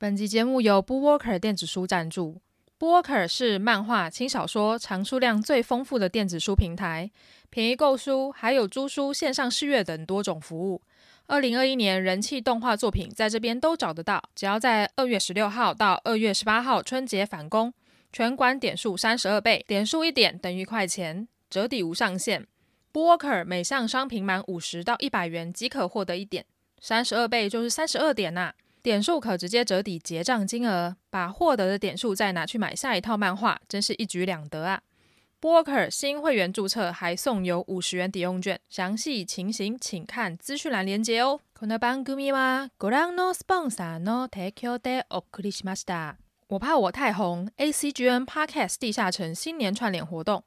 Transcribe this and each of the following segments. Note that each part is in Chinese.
本集节目由 BookWalker 电子书赞助。BookWalker 是漫画、轻小说藏书量最丰富的电子书平台，便宜购书，还有租书、线上试阅等多种服务。二零二一年人气动画作品在这边都找得到，只要在二月十六号到二月十八号春节返工，全馆点数三十二倍，点数一点等于一块钱，折抵无上限。BooWalker 每项商品满五十到一百元即可获得一点，三十二倍就是三十二点呐、点数可直接折抵结账金额，把获得的点数再拿去买下一套漫画，真是一举两得啊！BookWalker 新会员注册还送有五十元抵用券，详细情形请看资讯栏连结哦。この番组はご覧のスポンサーの提供でお送りしました。我怕我太红，ACGN Podcast 地下城新年串联活动，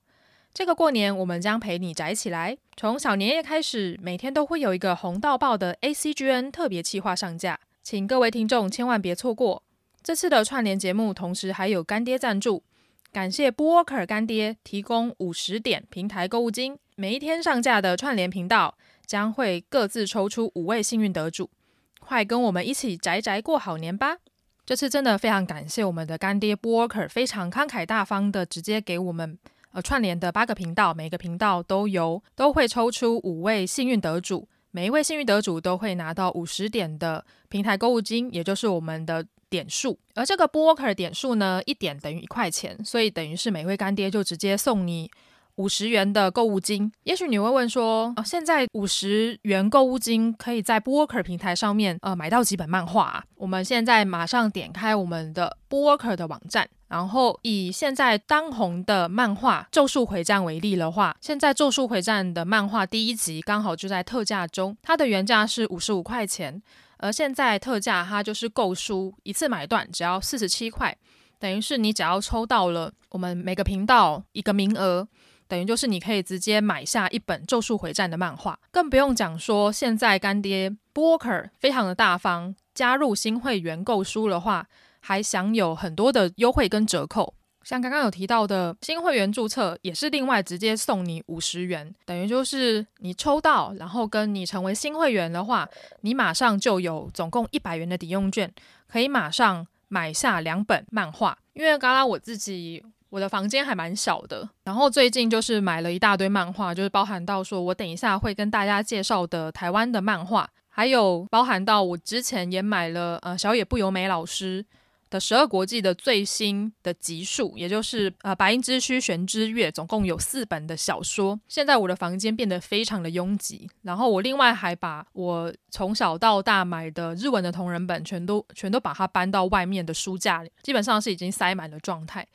这个过年我们将陪你宅起来。从小年夜开始，每天都会有一个红到爆的 ACGN 特别企划上架。 请各位听众千万别错过这次的串联节目，同时还有干爹赞助，感谢布沃克干爹提供五十点平台购物金。每一天上架的串联频道将会各自抽出五位幸运得主，快跟我们一起宅宅过好年吧！这次真的非常感谢我们的干爹布沃克非常慷慨大方的直接给我们呃串联的八个频道，每个频道都有都会抽出五位幸运得主。每一位幸运得主都会拿到五十点的平台购物金，也就是我们的点数。而这个 b o k e r 点数呢，一点等于一块钱，所以等于是每位干爹就直接送你五十元的购物金。也许你会问说，哦，现在五十元购物金可以在 b o k e r 平台上面呃买到几本漫画啊？我们现在马上点开我们的 b o k e r 的网站。然后以现在当红的漫画《咒术回战》为例的话，现在《咒术回战》的漫画第一集刚好就在特价中，它的原价是五十五块钱，而现在特价它就是购书一次买断只要四十七块，等于是你只要抽到了我们每个频道一个名额，等于就是你可以直接买下一本《咒术回战》的漫画，更不用讲说现在干爹 Booker 非常的大方，加入新会员购书的话。还享有很多的优惠跟折扣，像刚刚有提到的新会员注册也是另外直接送你五十元，等于就是你抽到，然后跟你成为新会员的话，你马上就有总共一百元的抵用券，可以马上买下两本漫画。因为刚刚我自己我的房间还蛮小的，然后最近就是买了一大堆漫画，就是包含到说我等一下会跟大家介绍的台湾的漫画，还有包含到我之前也买了呃小野不由美老师。的十二国记的最新的集数，也就是呃《白银之躯玄之月》，总共有四本的小说。现在我的房间变得非常的拥挤，然后我另外还把我从小到大买的日文的同人本全都全都把它搬到外面的书架里，基本上是已经塞满了状态。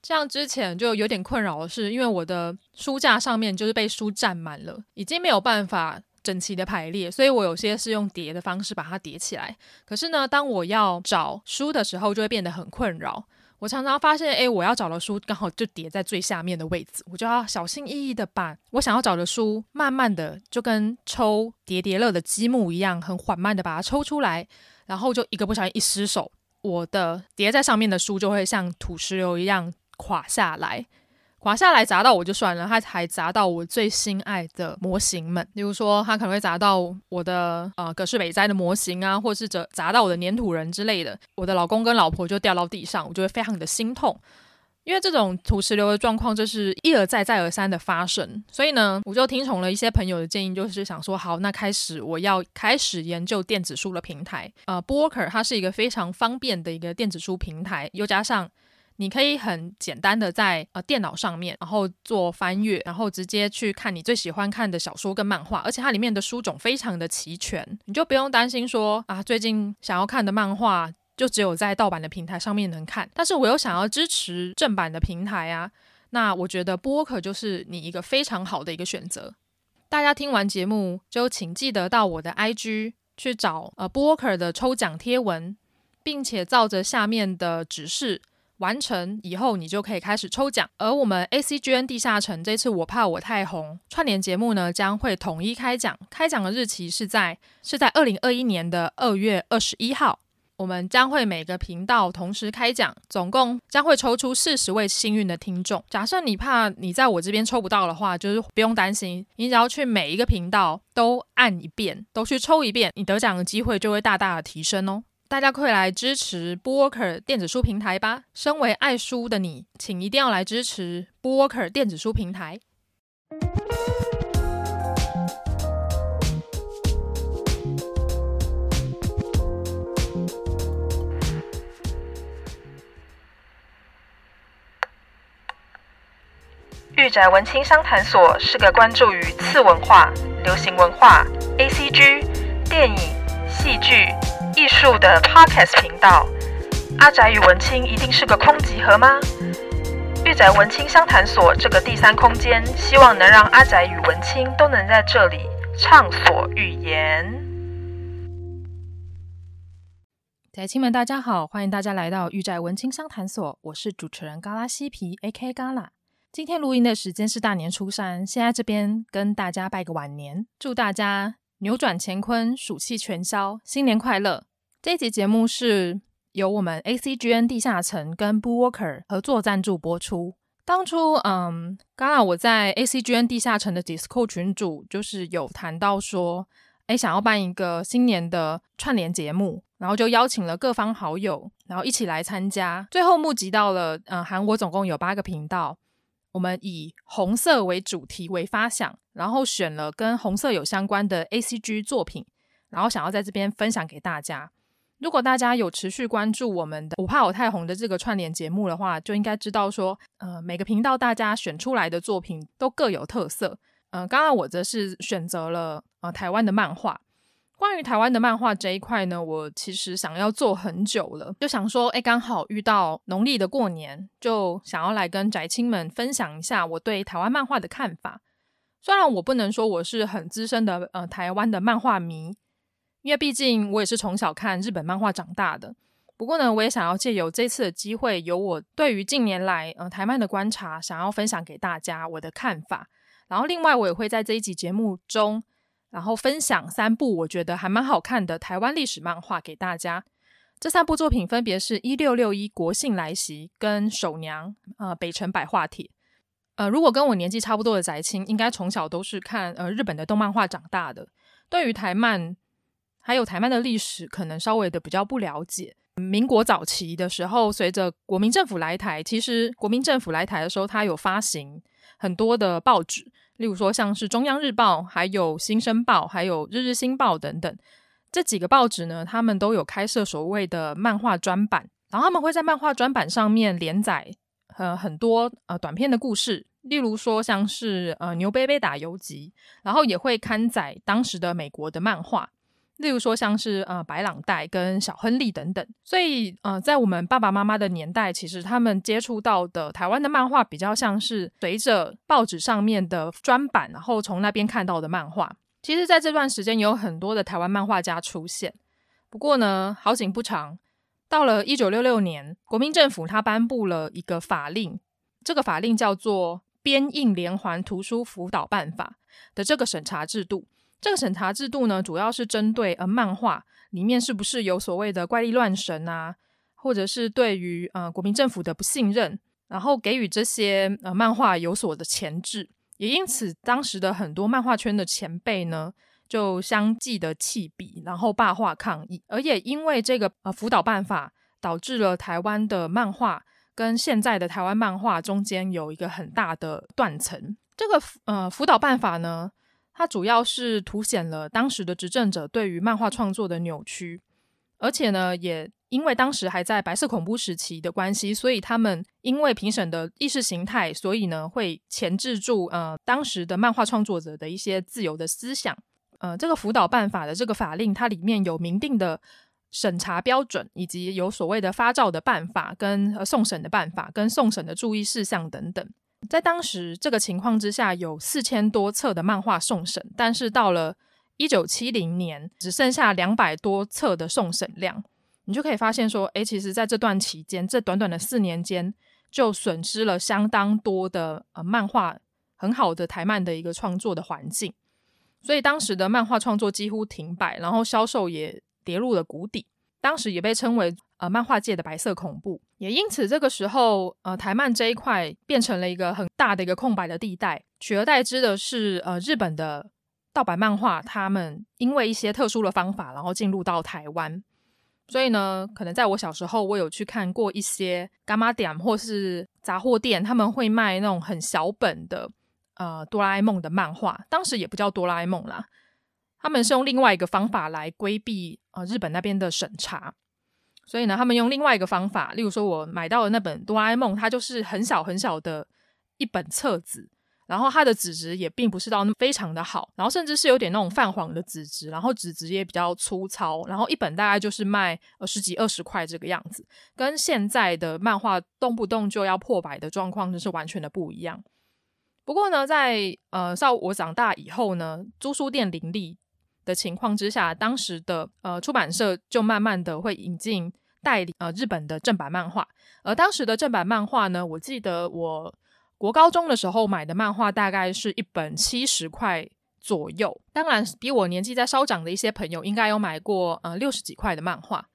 这样之前就有点困扰的是，因为我的书架上面就是被书占满了，已经没有办法。整齐的排列，所以我有些是用叠的方式把它叠起来。可是呢，当我要找书的时候，就会变得很困扰。我常常发现，诶，我要找的书刚好就叠在最下面的位置，我就要小心翼翼的把我想要找的书，慢慢的就跟抽叠叠乐的积木一样，很缓慢的把它抽出来，然后就一个不小心一失手，我的叠在上面的书就会像土石流一样垮下来。滑下来砸到我就算了，它还砸到我最心爱的模型们，例如说它可能会砸到我的呃葛饰北斋的模型啊，或是砸砸到我的黏土人之类的，我的老公跟老婆就掉到地上，我就会非常的心痛，因为这种土石流的状况就是一而再再而三的发生，所以呢，我就听从了一些朋友的建议，就是想说好，那开始我要开始研究电子书的平台，呃，Booker 它是一个非常方便的一个电子书平台，又加上。你可以很简单的在呃电脑上面，然后做翻阅，然后直接去看你最喜欢看的小说跟漫画，而且它里面的书种非常的齐全，你就不用担心说啊，最近想要看的漫画就只有在盗版的平台上面能看，但是我又想要支持正版的平台啊，那我觉得播客就是你一个非常好的一个选择。大家听完节目就请记得到我的 IG 去找呃播客的抽奖贴文，并且照着下面的指示。完成以后，你就可以开始抽奖。而我们 ACGN 地下城这次我怕我太红串联节目呢，将会统一开奖。开奖的日期是在是在二零二一年的二月二十一号。我们将会每个频道同时开奖，总共将会抽出四十位幸运的听众。假设你怕你在我这边抽不到的话，就是不用担心，你只要去每一个频道都按一遍，都去抽一遍，你得奖的机会就会大大的提升哦。大家快来支持 Booker 电子书平台吧！身为爱书的你，请一定要来支持 Booker 电子书平台。玉宅文青商谈所是个关注于次文化、流行文化、ACG、电影、戏剧、艺术的 Podcast 频道。阿宅与文青一定是个空集合吗？玉宅文青商谈所这个第三空间，希望能让阿宅与文青都能在这里畅所欲言。宅青们，大家好，欢迎大家来到玉宅文青商谈所，我是主持人嘎拉西皮 AK 嘎拉。今天录音的时间是大年初三，现在这边跟大家拜个晚年，祝大家扭转乾坤，暑气全消，新年快乐！这一集节目是由我们 ACGN 地下城跟 BookWalker 合作赞助播出。当初，嗯，刚刚我在 ACGN 地下城的 Disco 群组，就是有谈到说，哎，想要办一个新年的串联节目，然后就邀请了各方好友，然后一起来参加。最后募集到了，嗯，韩国总共有八个频道。我们以红色为主题为发想，然后选了跟红色有相关的 ACG 作品，然后想要在这边分享给大家。如果大家有持续关注我们的“我怕我太红”的这个串联节目的话，就应该知道说，呃，每个频道大家选出来的作品都各有特色。呃，刚刚我则是选择了呃台湾的漫画。关于台湾的漫画这一块呢，我其实想要做很久了，就想说，哎，刚好遇到农历的过年，就想要来跟宅青们分享一下我对台湾漫画的看法。虽然我不能说我是很资深的呃台湾的漫画迷，因为毕竟我也是从小看日本漫画长大的。不过呢，我也想要借由这次的机会，由我对于近年来呃台漫的观察，想要分享给大家我的看法。然后另外，我也会在这一集节目中。然后分享三部我觉得还蛮好看的台湾历史漫画给大家。这三部作品分别是一六六一国庆来袭跟守娘呃北城百话帖。呃，如果跟我年纪差不多的宅青，应该从小都是看呃日本的动漫画长大的，对于台漫还有台漫的历史，可能稍微的比较不了解。民国早期的时候，随着国民政府来台，其实国民政府来台的时候，他有发行很多的报纸。例如说，像是中央日报、还有新生报、还有日日新报等等这几个报纸呢，他们都有开设所谓的漫画专版，然后他们会在漫画专版上面连载呃很多呃短篇的故事，例如说像是呃牛贝贝打游击，然后也会刊载当时的美国的漫画。例如说，像是呃白朗带跟小亨利等等，所以呃，在我们爸爸妈妈的年代，其实他们接触到的台湾的漫画比较像是随着报纸上面的专版，然后从那边看到的漫画。其实，在这段时间有很多的台湾漫画家出现。不过呢，好景不长，到了一九六六年，国民政府他颁布了一个法令，这个法令叫做《编印连环图书辅导办法》的这个审查制度。这个审查制度呢，主要是针对呃漫画里面是不是有所谓的怪力乱神啊，或者是对于呃国民政府的不信任，然后给予这些呃漫画有所的钳制。也因此，当时的很多漫画圈的前辈呢，就相继的弃笔，然后罢画抗议。而也因为这个呃辅导办法，导致了台湾的漫画跟现在的台湾漫画中间有一个很大的断层。这个呃辅导办法呢，它主要是凸显了当时的执政者对于漫画创作的扭曲，而且呢，也因为当时还在白色恐怖时期的关系，所以他们因为评审的意识形态，所以呢会钳制住呃当时的漫画创作者的一些自由的思想。呃，这个辅导办法的这个法令，它里面有明定的审查标准，以及有所谓的发照的办法、跟呃送审的办法、跟送审的注意事项等等。在当时这个情况之下，有四千多册的漫画送审，但是到了一九七零年，只剩下两百多册的送审量。你就可以发现说，诶，其实在这段期间，这短短的四年间，就损失了相当多的呃漫画很好的台漫的一个创作的环境。所以当时的漫画创作几乎停摆，然后销售也跌入了谷底。当时也被称为呃漫画界的白色恐怖，也因此这个时候呃台漫这一块变成了一个很大的一个空白的地带，取而代之的是呃日本的盗版漫画，他们因为一些特殊的方法，然后进入到台湾，所以呢，可能在我小时候，我有去看过一些柑仔店或是杂货店，他们会卖那种很小本的呃哆啦 A 梦的漫画，当时也不叫哆啦 A 梦啦，他们是用另外一个方法来规避呃日本那边的审查。所以呢，他们用另外一个方法，例如说，我买到的那本哆啦 A 梦，它就是很小很小的一本册子，然后它的纸质也并不是到非常的好，然后甚至是有点那种泛黄的纸质，然后纸质也比较粗糙，然后一本大概就是卖呃十几二十块这个样子，跟现在的漫画动不动就要破百的状况就是完全的不一样。不过呢，在呃到我长大以后呢，租书店林立的情况之下，当时的呃出版社就慢慢的会引进代理呃日本的正版漫画，而当时的正版漫画呢，我记得我国高中的时候买的漫画大概是一本七十块左右，当然比我年纪再稍长的一些朋友应该有买过呃六十几块的漫画，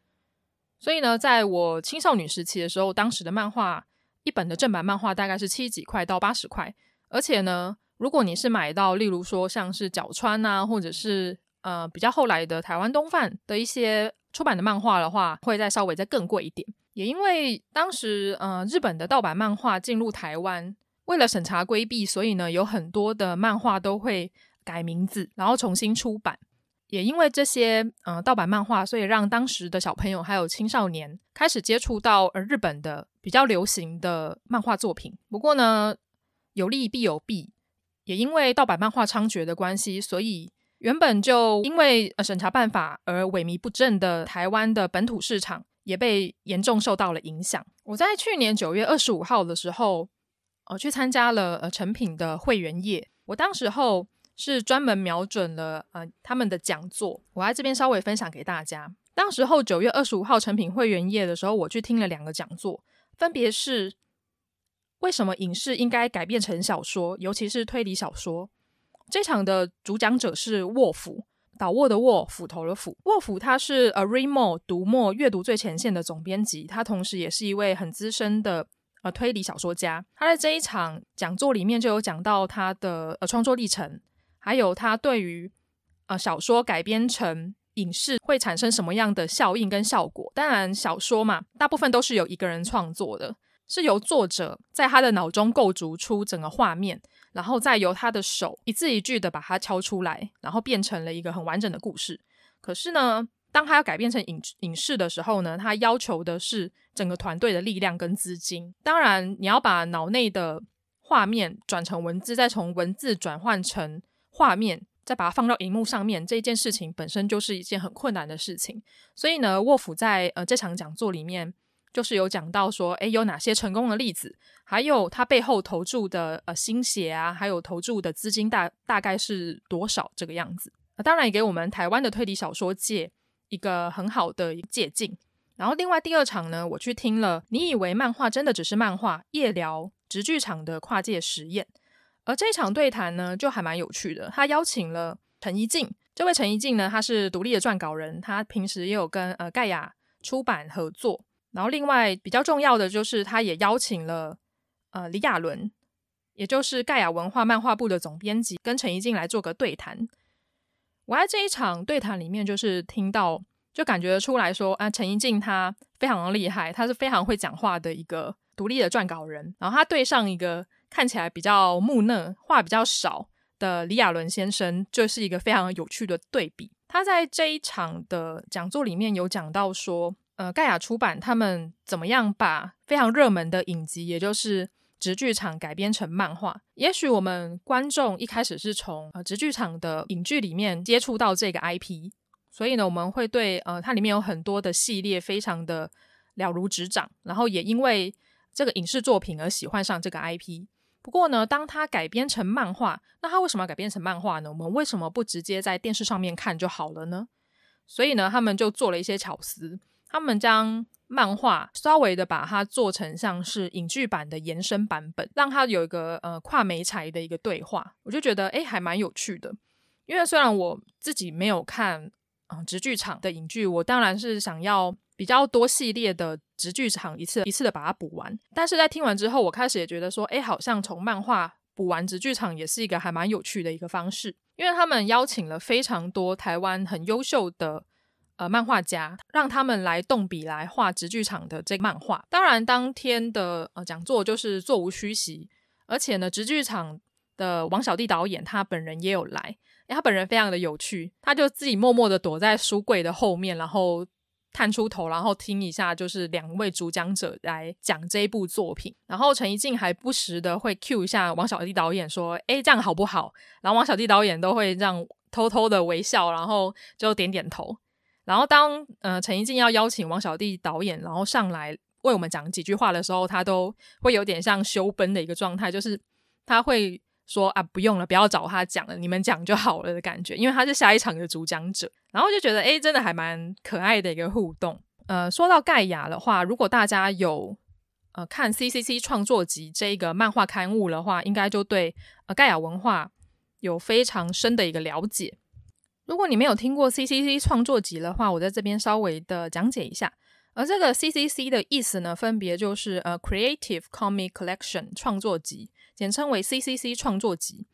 所以呢，在我青少女时期的时候，当时的漫画一本的正版漫画大概是七几块到八十块，而且呢，如果你是买到例如说像是角川啊，或者是呃，比较后来的台湾东贩的一些出版的漫画的话，会再稍微再更贵一点。也因为当时呃，日本的盗版漫画进入台湾，为了审查规避，所以呢，有很多的漫画都会改名字，然后重新出版。也因为这些呃盗版漫画，所以让当时的小朋友还有青少年开始接触到呃日本的比较流行的漫画作品。不过呢，有利必有弊，也因为盗版漫画猖獗的关系，所以。原本就因为呃审查办法而萎靡不振的台湾的本土市场，也被严重受到了影响。我在去年九月二十五号的时候，呃，去参加了呃成品的会员夜。我当时候是专门瞄准了呃他们的讲座，我在这边稍微分享给大家。当时候九月二十五号成品会员夜的时候，我去听了两个讲座，分别是为什么影视应该改编成小说，尤其是推理小说。这场的主讲者是沃夫，倒卧的沃，斧头的斧。沃夫他是呃 Readmoo《读墨阅读最前线》的总编辑，他同时也是一位很资深的呃推理小说家。他在这一场讲座里面就有讲到他的呃创作历程，还有他对于呃小说改编成影视会产生什么样的效应跟效果。当然，小说嘛，大部分都是由一个人创作的，是由作者在他的脑中构筑出整个画面。然后再由他的手一字一句的把它敲出来，然后变成了一个很完整的故事。可是呢，当他要改编成影影视的时候呢，他要求的是整个团队的力量跟资金。当然，你要把脑内的画面转成文字，再从文字转换成画面，再把它放到荧幕上面，这件事情本身就是一件很困难的事情。所以呢，沃夫在呃这场讲座里面。就是有讲到说，诶，有哪些成功的例子，还有他背后投注的呃心血啊，还有投注的资金大大概是多少这个样子。那当然也给我们台湾的推理小说界一个很好的借鉴。然后另外第二场呢，我去听了，你以为漫画真的只是漫画？夜聊直剧场的跨界实验。而这场对谈呢，就还蛮有趣的。他邀请了陈怡静，这位陈怡静呢，他是独立的撰稿人，他平时也有跟呃盖亚出版合作。然后，另外比较重要的就是，他也邀请了呃李亚伦，也就是盖亚文化漫画部的总编辑，跟陈怡静来做个对谈。我在这一场对谈里面，就是听到，就感觉出来说，啊，陈怡静他非常的厉害，他是非常会讲话的一个独立的撰稿人。然后他对上一个看起来比较木讷、话比较少的李亚伦先生，就是一个非常有趣的对比。他在这一场的讲座里面有讲到说。呃，盖亚出版他们怎么样把非常热门的影集，也就是直剧场改编成漫画？也许我们观众一开始是从呃直剧场的影剧里面接触到这个 IP，所以呢，我们会对呃它里面有很多的系列非常的了如指掌，然后也因为这个影视作品而喜欢上这个 IP。不过呢，当它改编成漫画，那它为什么要改编成漫画呢？我们为什么不直接在电视上面看就好了呢？所以呢，他们就做了一些巧思。他们将漫画稍微的把它做成像是影剧版的延伸版本，让它有一个呃跨媒材的一个对话，我就觉得诶还蛮有趣的。因为虽然我自己没有看嗯直剧场的影剧，我当然是想要比较多系列的直剧场一次一次的把它补完。但是在听完之后，我开始也觉得说，诶好像从漫画补完直剧场也是一个还蛮有趣的一个方式，因为他们邀请了非常多台湾很优秀的。呃漫画家，让他们来动笔来画直剧场的这个漫画。当然，当天的呃讲座就是座无虚席，而且呢，直剧场的王小弟导演他本人也有来，他本人非常的有趣，他就自己默默的躲在书柜的后面，然后。探出头，然后听一下，就是两位主讲者来讲这一部作品。然后陈怡静还不时的会 cue 一下王小弟导演说：“诶，这样好不好？”然后王小弟导演都会这样偷偷的微笑，然后就点点头。然后当呃陈怡静要邀请王小弟导演然后上来为我们讲几句话的时候，他都会有点像羞奔的一个状态，就是他会。说啊，不用了，不要找他讲了，你们讲就好了的感觉，因为他是下一场的主讲者，然后就觉得诶，真的还蛮可爱的一个互动。呃，说到盖亚的话，如果大家有呃看 CCC 创作集这个漫画刊物的话，应该就对呃盖亚文化有非常深的一个了解。如果你没有听过 CCC 创作集的话，我在这边稍微的讲解一下。而这个 CCC 的意思呢，分别就是呃 Creative Comic Collection 创作集。简称为 CCC 创作集，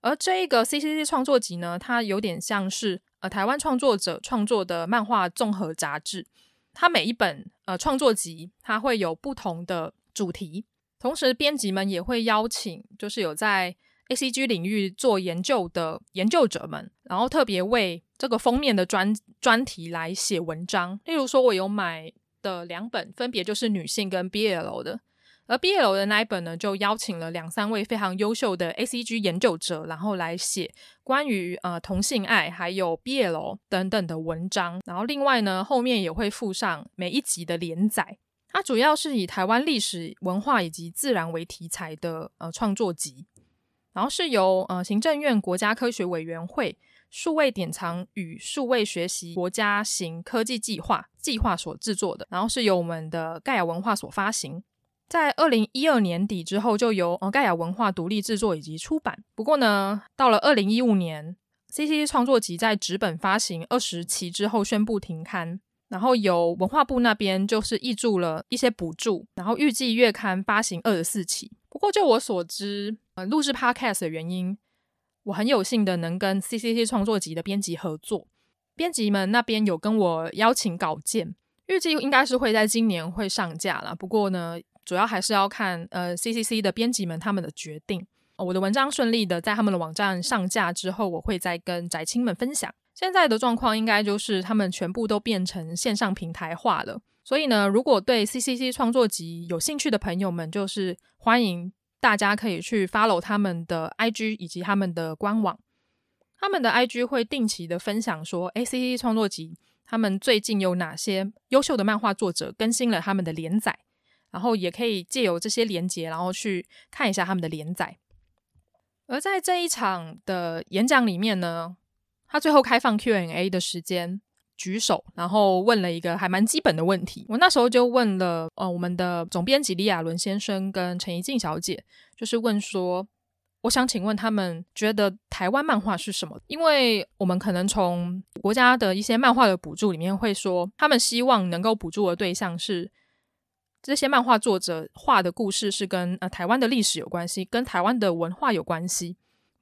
而这一个 CCC 创作集呢，它有点像是呃台湾创作者创作的漫画综合杂志。它每一本呃创作集，它会有不同的主题，同时编辑们也会邀请就是有在 ACG 领域做研究的研究者们，然后特别为这个封面的专专题来写文章。例如说，我有买的两本，分别就是女性跟 BL 的。而 BL 的那一本呢，就邀请了两三位非常优秀的 ACG 研究者，然后来写关于呃同性爱还有 BL 等等的文章。然后另外呢，后面也会附上每一集的连载。它主要是以台湾历史文化以及自然为题材的呃创作集，然后是由呃行政院国家科学委员会数位典藏与数位学习国家型科技计划计划所制作的，然后是由我们的盖亚文化所发行。在二零一二年底之后，就由呃盖亚文化独立制作以及出版。不过呢，到了二零一五年，C C 创作集在纸本发行二十期之后宣布停刊，然后由文化部那边就是挹注了一些补助，然后预计月刊发行二十四期。不过就我所知，呃，录制 Podcast 的原因，我很有幸的能跟 CCC 创作集的编辑合作，编辑们那边有跟我邀请稿件，预计应该是会在今年会上架啦。不过呢。主要还是要看呃 CCC 的编辑们他们的决定。我的文章顺利的在他们的网站上架之后，我会再跟宅青们分享。现在的状况应该就是他们全部都变成线上平台化了。所以呢，如果对 CCC 创作集有兴趣的朋友们，就是欢迎大家可以去 follow 他们的 IG 以及他们的官网。他们的 IG 会定期的分享说，ACC 创作集他们最近有哪些优秀的漫画作者更新了他们的连载。然后也可以借由这些连接，然后去看一下他们的连载。而在这一场的演讲里面呢，他最后开放 Q&A 的时间，举手，然后问了一个还蛮基本的问题。我那时候就问了，呃，我们的总编辑李亚伦先生跟陈怡静小姐，就是问说，我想请问他们觉得台湾漫画是什么？因为我们可能从国家的一些漫画的补助里面会说，他们希望能够补助的对象是。这些漫画作者画的故事是跟呃台湾的历史有关系，跟台湾的文化有关系。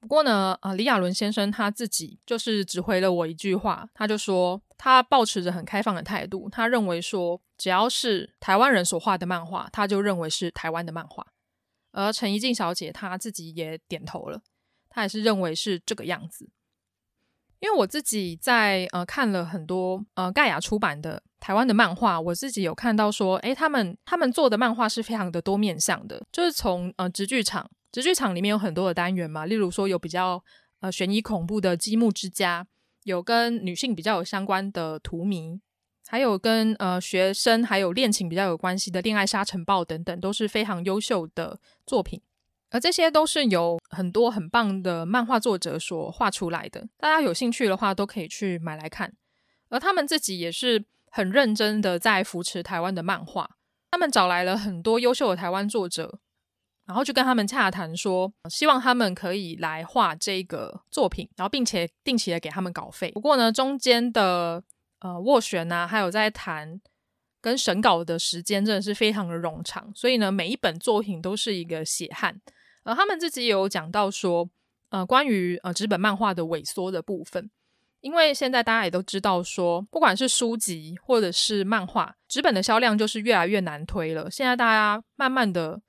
不过呢，呃，李亚伦先生他自己就是只回了我一句话，他就说他抱持着很开放的态度，他认为说只要是台湾人所画的漫画，他就认为是台湾的漫画。而陈怡静小姐她自己也点头了，她也是认为是这个样子。因为我自己在呃看了很多呃盖亚出版的台湾的漫画，我自己有看到说，诶，他们他们做的漫画是非常的多面向的，就是从呃直剧场，直剧场里面有很多的单元嘛，例如说有比较呃悬疑恐怖的积木之家，有跟女性比较有相关的荼蘼，还有跟呃学生还有恋情比较有关系的恋爱沙尘暴等等，都是非常优秀的作品。而这些都是由很多很棒的漫画作者所画出来的，大家有兴趣的话都可以去买来看。而他们自己也是很认真的在扶持台湾的漫画，他们找来了很多优秀的台湾作者，然后就跟他们洽谈说，希望他们可以来画这个作品，然后并且定期的给他们稿费。不过呢，中间的呃斡旋啊，还有在谈跟审稿的时间真的是非常的冗长，所以呢，每一本作品都是一个血汗。呃，他们自己也有讲到说，呃，关于呃纸本漫画的萎缩的部分，因为现在大家也都知道说，不管是书籍或者是漫画，纸本的销量就是越来越难推了。现在大家慢慢的，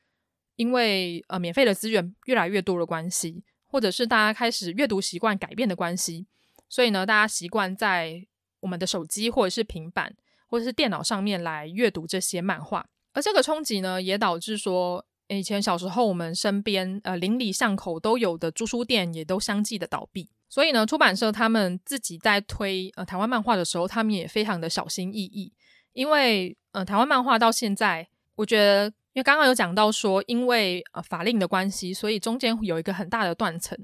因为呃免费的资源越来越多的关系，或者是大家开始阅读习惯改变的关系，所以呢，大家习惯在我们的手机或者是平板或者是电脑上面来阅读这些漫画。而这个冲击呢，也导致说，以前小时候我们身边呃邻里巷口都有的租书店，也都相继的倒闭。所以呢，出版社他们自己在推呃台湾漫画的时候，他们也非常的小心翼翼，因为呃台湾漫画到现在，我觉得因为刚刚有讲到说，因为呃法令的关系，所以中间有一个很大的断层。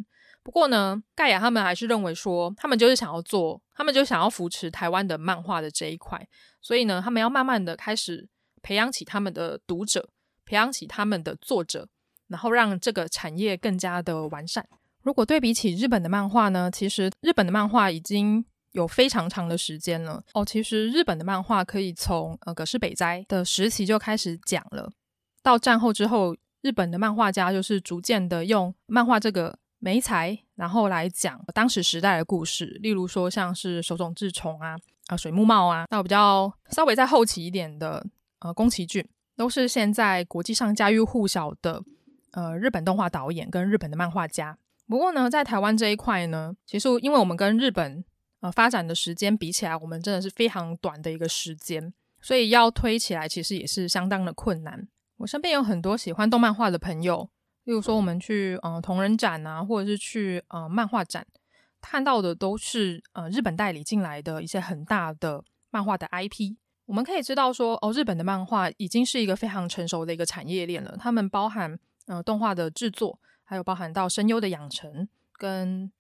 不过呢，盖亚他们还是认为说，他们就是想要做，他们就想要扶持台湾的漫画的这一块，所以呢，他们要慢慢的开始培养起他们的读者，培养起他们的作者，然后让这个产业更加的完善。如果对比起日本的漫画呢，其实日本的漫画已经有非常长的时间了哦。其实日本的漫画可以从呃葛饰北斋的时期就开始讲了，到战后之后，日本的漫画家就是逐渐的用漫画这个媒材，然后来讲当时时代的故事。例如说像是手冢治虫啊、啊水木茂啊，到比较稍微再后期一点的呃宫崎骏，都是现在国际上家喻户晓的呃日本动画导演跟日本的漫画家。不过呢，在台湾这一块呢，其实因为我们跟日本呃发展的时间比起来，我们真的是非常短的一个时间，所以要推起来其实也是相当的困难。我身边有很多喜欢动漫画的朋友，例如说我们去呃同人展啊，或者是去呃漫画展，看到的都是呃日本代理进来的一些很大的漫画的 IP。我们可以知道说，哦，日本的漫画已经是一个非常成熟的一个产业链了，他们包含呃动画的制作。还有包含到声优的养成，跟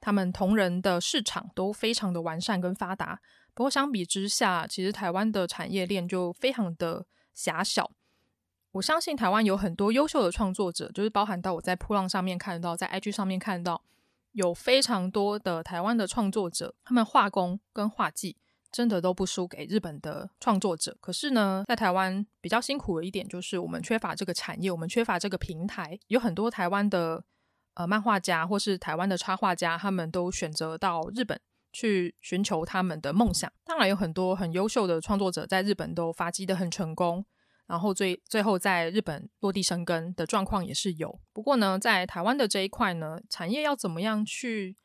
他们同人的市场都非常的完善跟发达。不过相比之下，其实台湾的产业链就非常的狭小。我相信台湾有很多优秀的创作者，就是包含到我在噗浪上面看到，在 IG 上面看到，有非常多的台湾的创作者，他们画工跟画技。真的都不输给日本的创作者，可是呢，在台湾比较辛苦的一点就是我们缺乏这个产业，我们缺乏这个平台。有很多台湾的呃漫画家或是台湾的插画家，他们都选择到日本去寻求他们的梦想。当然，有很多很优秀的创作者在日本都发迹得很成功，然后最最后在日本落地生根的状况也是有。不过呢，在台湾的这一块呢，产业要怎么样去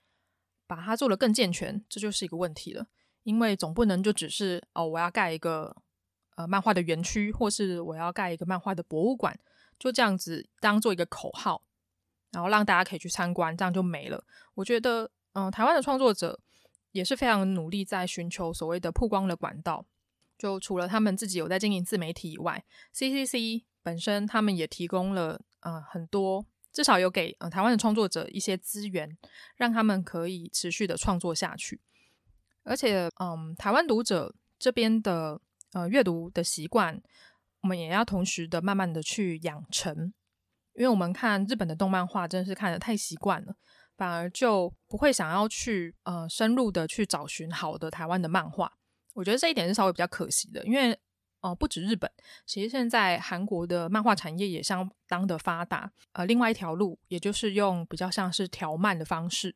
把它做得更健全，这就是一个问题了。因为总不能就只是哦，我要盖一个呃漫画的园区，或是我要盖一个漫画的博物馆，就这样子当做一个口号，然后让大家可以去参观，这样就没了。我觉得，嗯、台湾的创作者也是非常努力在寻求所谓的曝光的管道。就除了他们自己有在经营自媒体以外，CCC 本身他们也提供了呃很多，至少有给呃台湾的创作者一些资源，让他们可以持续的创作下去。而且，嗯，台湾读者这边的呃阅读的习惯，我们也要同时的慢慢的去养成，因为我们看日本的动漫画，真的是看的太习惯了，反而就不会想要去呃深入的去找寻好的台湾的漫画。我觉得这一点是稍微比较可惜的，因为呃不止日本，其实现在韩国的漫画产业也相当的发达。呃，另外一条路，也就是用比较像是条漫的方式，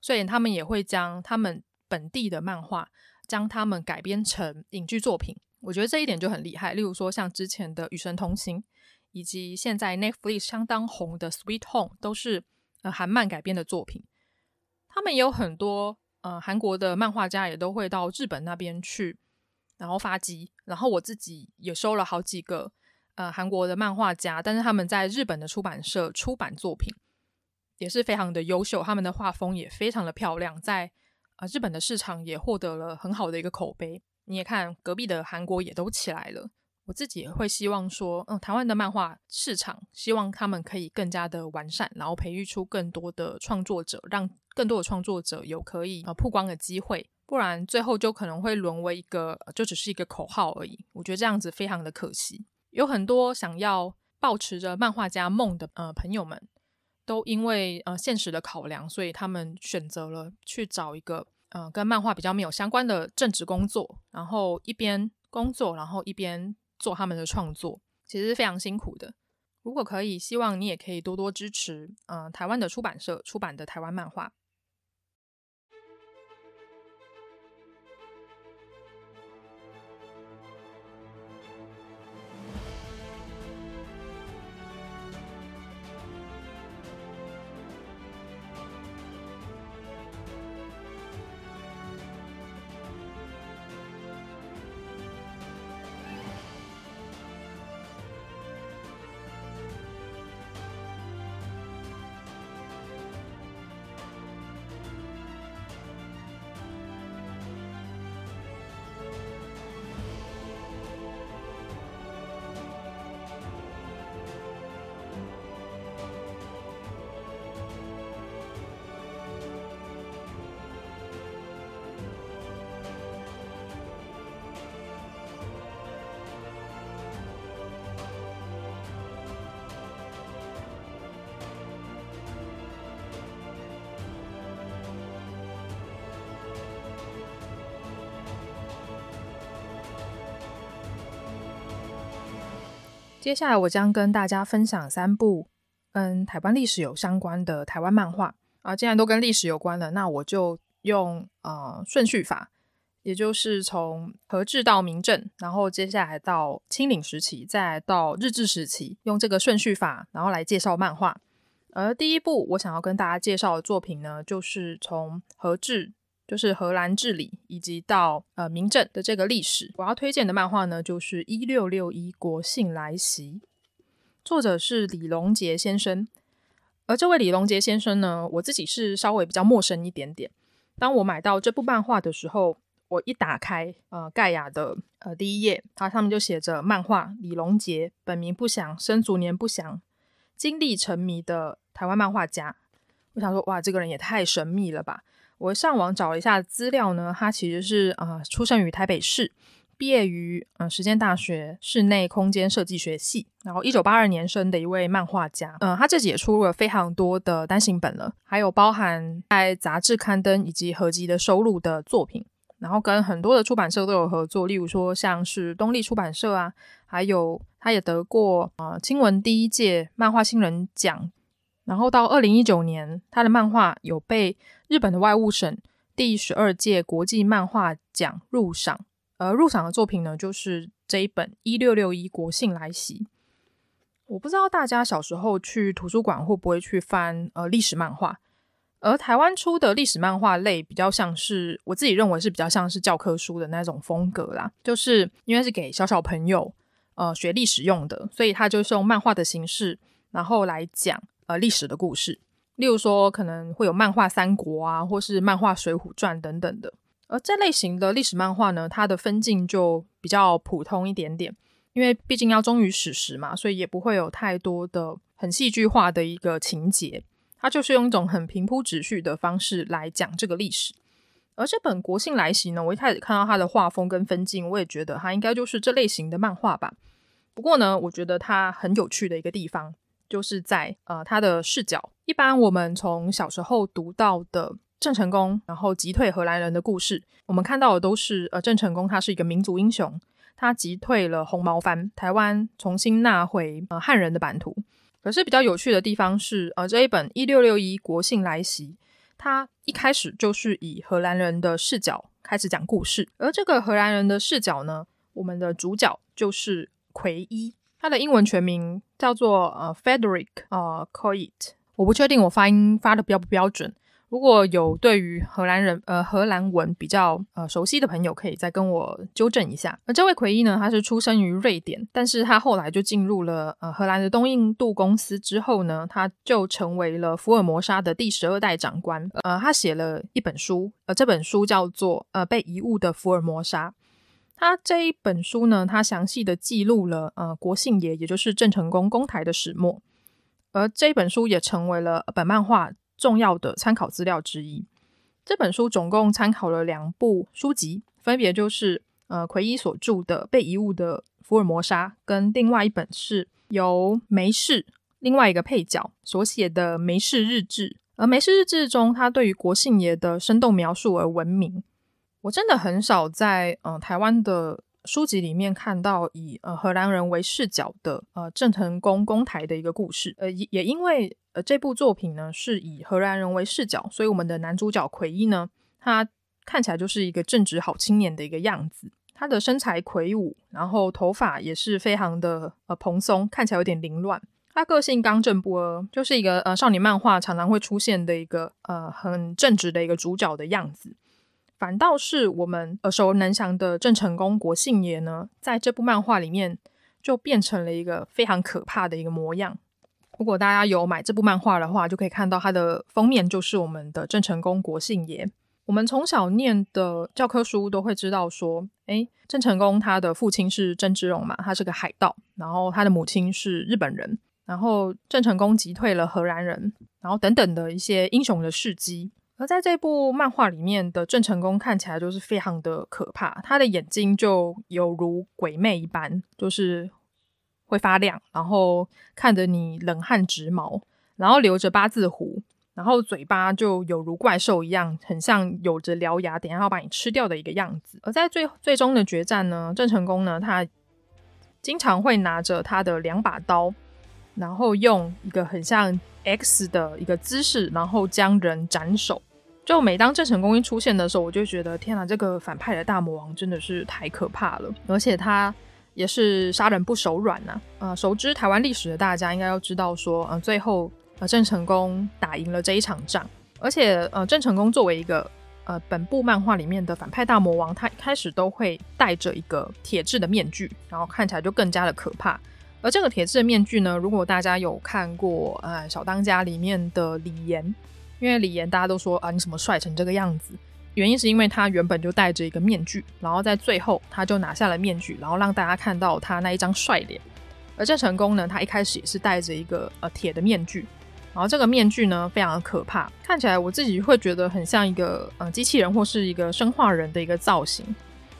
所以他们也会将他们。本地的漫画，将他们改编成影剧作品，我觉得这一点就很厉害。例如说，像之前的《与神同行》，以及现在 Netflix 相当红的《Sweet Home》，都是呃韩漫改编的作品。他们也有很多呃韩国的漫画家也都会到日本那边去，然后发迹。然后我自己也收了好几个呃韩国的漫画家，但是他们在日本的出版社出版作品也是非常的优秀，他们的画风也非常的漂亮，在。啊，日本的市场也获得了很好的一个口碑。你也看，隔壁的韩国也都起来了。我自己也会希望说，嗯，台湾的漫画市场，希望他们可以更加的完善，然后培育出更多的创作者，让更多的创作者有可以呃曝光的机会。不然，最后就可能会沦为一个，就只是一个口号而已。我觉得这样子非常的可惜。有很多想要抱持着漫画家梦的呃朋友们。都因为呃现实的考量，所以他们选择了去找一个呃跟漫画比较没有相关的正职工作，然后一边工作，然后一边做他们的创作，其实是非常辛苦的。如果可以，希望你也可以多多支持呃台湾的出版社出版的台湾漫画。接下来我将跟大家分享三部跟台湾历史有相关的台湾漫画啊。既然都跟历史有关了，那我就用呃顺序法，也就是从和治到明郑，然后接下来到清领时期，再到日治时期，用这个顺序法，然后来介绍漫画。而第一部我想要跟大家介绍的作品呢，就是从和治。就是荷兰治理，以及到呃明政的这个历史。我要推荐的漫画呢，就是《一六六一国姓来袭》，作者是李隆杰先生。而这位李隆杰先生呢，我自己是稍微比较陌生一点点。当我买到这部漫画的时候，我一打开呃盖亚的呃第一页，它上面就写着“漫画李隆杰，本名不详，生卒年不详，经历沉迷的台湾漫画家”。我想说，哇，这个人也太神秘了吧！我上网找了一下资料呢，他其实是啊、呃，出生于台北市，毕业于嗯、呃、实践大学室内空间设计学系，然后一九八二年生的一位漫画家。嗯、他自己也出了非常多的单行本了，还有包含在杂志刊登以及合集的收录的作品，然后跟很多的出版社都有合作，例如说像是东立出版社啊，还有他也得过呃青文第一届漫画新人奖。然后到二零一九年，他的漫画有被日本的外务省第十二届国际漫画奖入赏，而入赏的作品呢，就是这一本《一六六一国庆来袭》。我不知道大家小时候去图书馆会不会去翻呃历史漫画，而台湾出的历史漫画类比较像是我自己认为是比较像是教科书的那种风格啦，就是因为是给小小朋友呃学历史用的，所以他就是用漫画的形式，然后来讲。呃，历史的故事，例如说可能会有漫画《三国》啊，或是漫画《水浒传》等等的。而这类型的历史漫画呢，它的分镜就比较普通一点点，因为毕竟要忠于史实嘛，所以也不会有太多的很戏剧化的一个情节。它就是用一种很平铺直叙的方式来讲这个历史。而这本《国庆来袭》呢，我一开始看到它的画风跟分镜，我也觉得它应该就是这类型的漫画吧。不过呢，我觉得它很有趣的一个地方。就是在呃他的视角，一般我们从小时候读到的郑成功，然后击退荷兰人的故事，我们看到的都是呃郑成功他是一个民族英雄，他击退了红毛番，台湾重新纳回呃汉人的版图。可是比较有趣的地方是，呃这一本一六六一国姓来袭，他一开始就是以荷兰人的视角开始讲故事，而这个荷兰人的视角呢，我们的主角就是奎一。他的英文全名叫做呃 Frederick 呃 Coit，我不确定我发音发的标不标准。如果有对于荷兰人呃荷兰文比较呃熟悉的朋友，可以再跟我纠正一下。而这位奎伊呢，他是出生于瑞典，但是他后来就进入了呃荷兰的东印度公司之后呢，他就成为了福尔摩沙的第十二代长官。呃，他写了一本书，呃，这本书叫做呃被遗误的福尔摩沙。他这一本书呢，他详细的记录了呃国姓爷，也就是郑成功攻台的始末，而这本书也成为了本漫画重要的参考资料之一。这本书总共参考了两部书籍，分别就是呃奎一所著的《被遗误的福尔摩沙》，跟另外一本是由梅氏另外一个配角所写的《梅氏日志》，而《梅氏日志》中，他对于国姓爷的生动描述而闻名。我真的很少在呃台湾的书籍里面看到以呃荷兰人为视角的呃郑成功攻台的一个故事，呃也也因为呃这部作品呢是以荷兰人为视角，所以我们的男主角奎一呢，他看起来就是一个正直好青年的一个样子，他的身材魁梧，然后头发也是非常的呃蓬松，看起来有点凌乱，他个性刚正不阿，就是一个呃少年漫画常常会出现的一个呃很正直的一个主角的样子。反倒是我们耳熟能详的郑成功国姓爷呢，在这部漫画里面就变成了一个非常可怕的一个模样。如果大家有买这部漫画的话，就可以看到它的封面就是我们的郑成功国姓爷。我们从小念的教科书都会知道说，诶，郑成功他的父亲是郑芝龙嘛，他是个海盗，然后他的母亲是日本人，然后郑成功击退了荷兰人，然后等等的一些英雄的事迹。而在这部漫画里面的郑成功看起来就是非常的可怕，他的眼睛就犹如鬼魅一般，就是会发亮，然后看得你冷汗直冒，然后留着八字胡，然后嘴巴就有如怪兽一样，很像有着獠牙，等下要把你吃掉的一个样子。而在最最终的决战呢，郑成功呢，他经常会拿着他的两把刀，然后用一个很像 X 的一个姿势，然后将人斩首。就每当郑成功一出现的时候，我就觉得天哪，这个反派的大魔王真的是太可怕了，而且他也是杀人不手软呐、啊。呃，熟知台湾历史的大家应该要知道说，呃，最后呃郑成功打赢了这一场仗，而且呃郑成功作为一个呃本部漫画里面的反派大魔王，他一开始都会戴着一个铁质的面具，然后看起来就更加的可怕。而这个铁质的面具呢，如果大家有看过呃小当家里面的李岩。因为李岩大家都说啊，你怎么帅成这个样子？原因是因为他原本就戴着一个面具，然后在最后他就拿下了面具，然后让大家看到他那一张帅脸。而郑成功呢，他一开始也是戴着一个呃铁的面具，然后这个面具呢非常的可怕，看起来我自己会觉得很像一个呃机器人或是一个生化人的一个造型。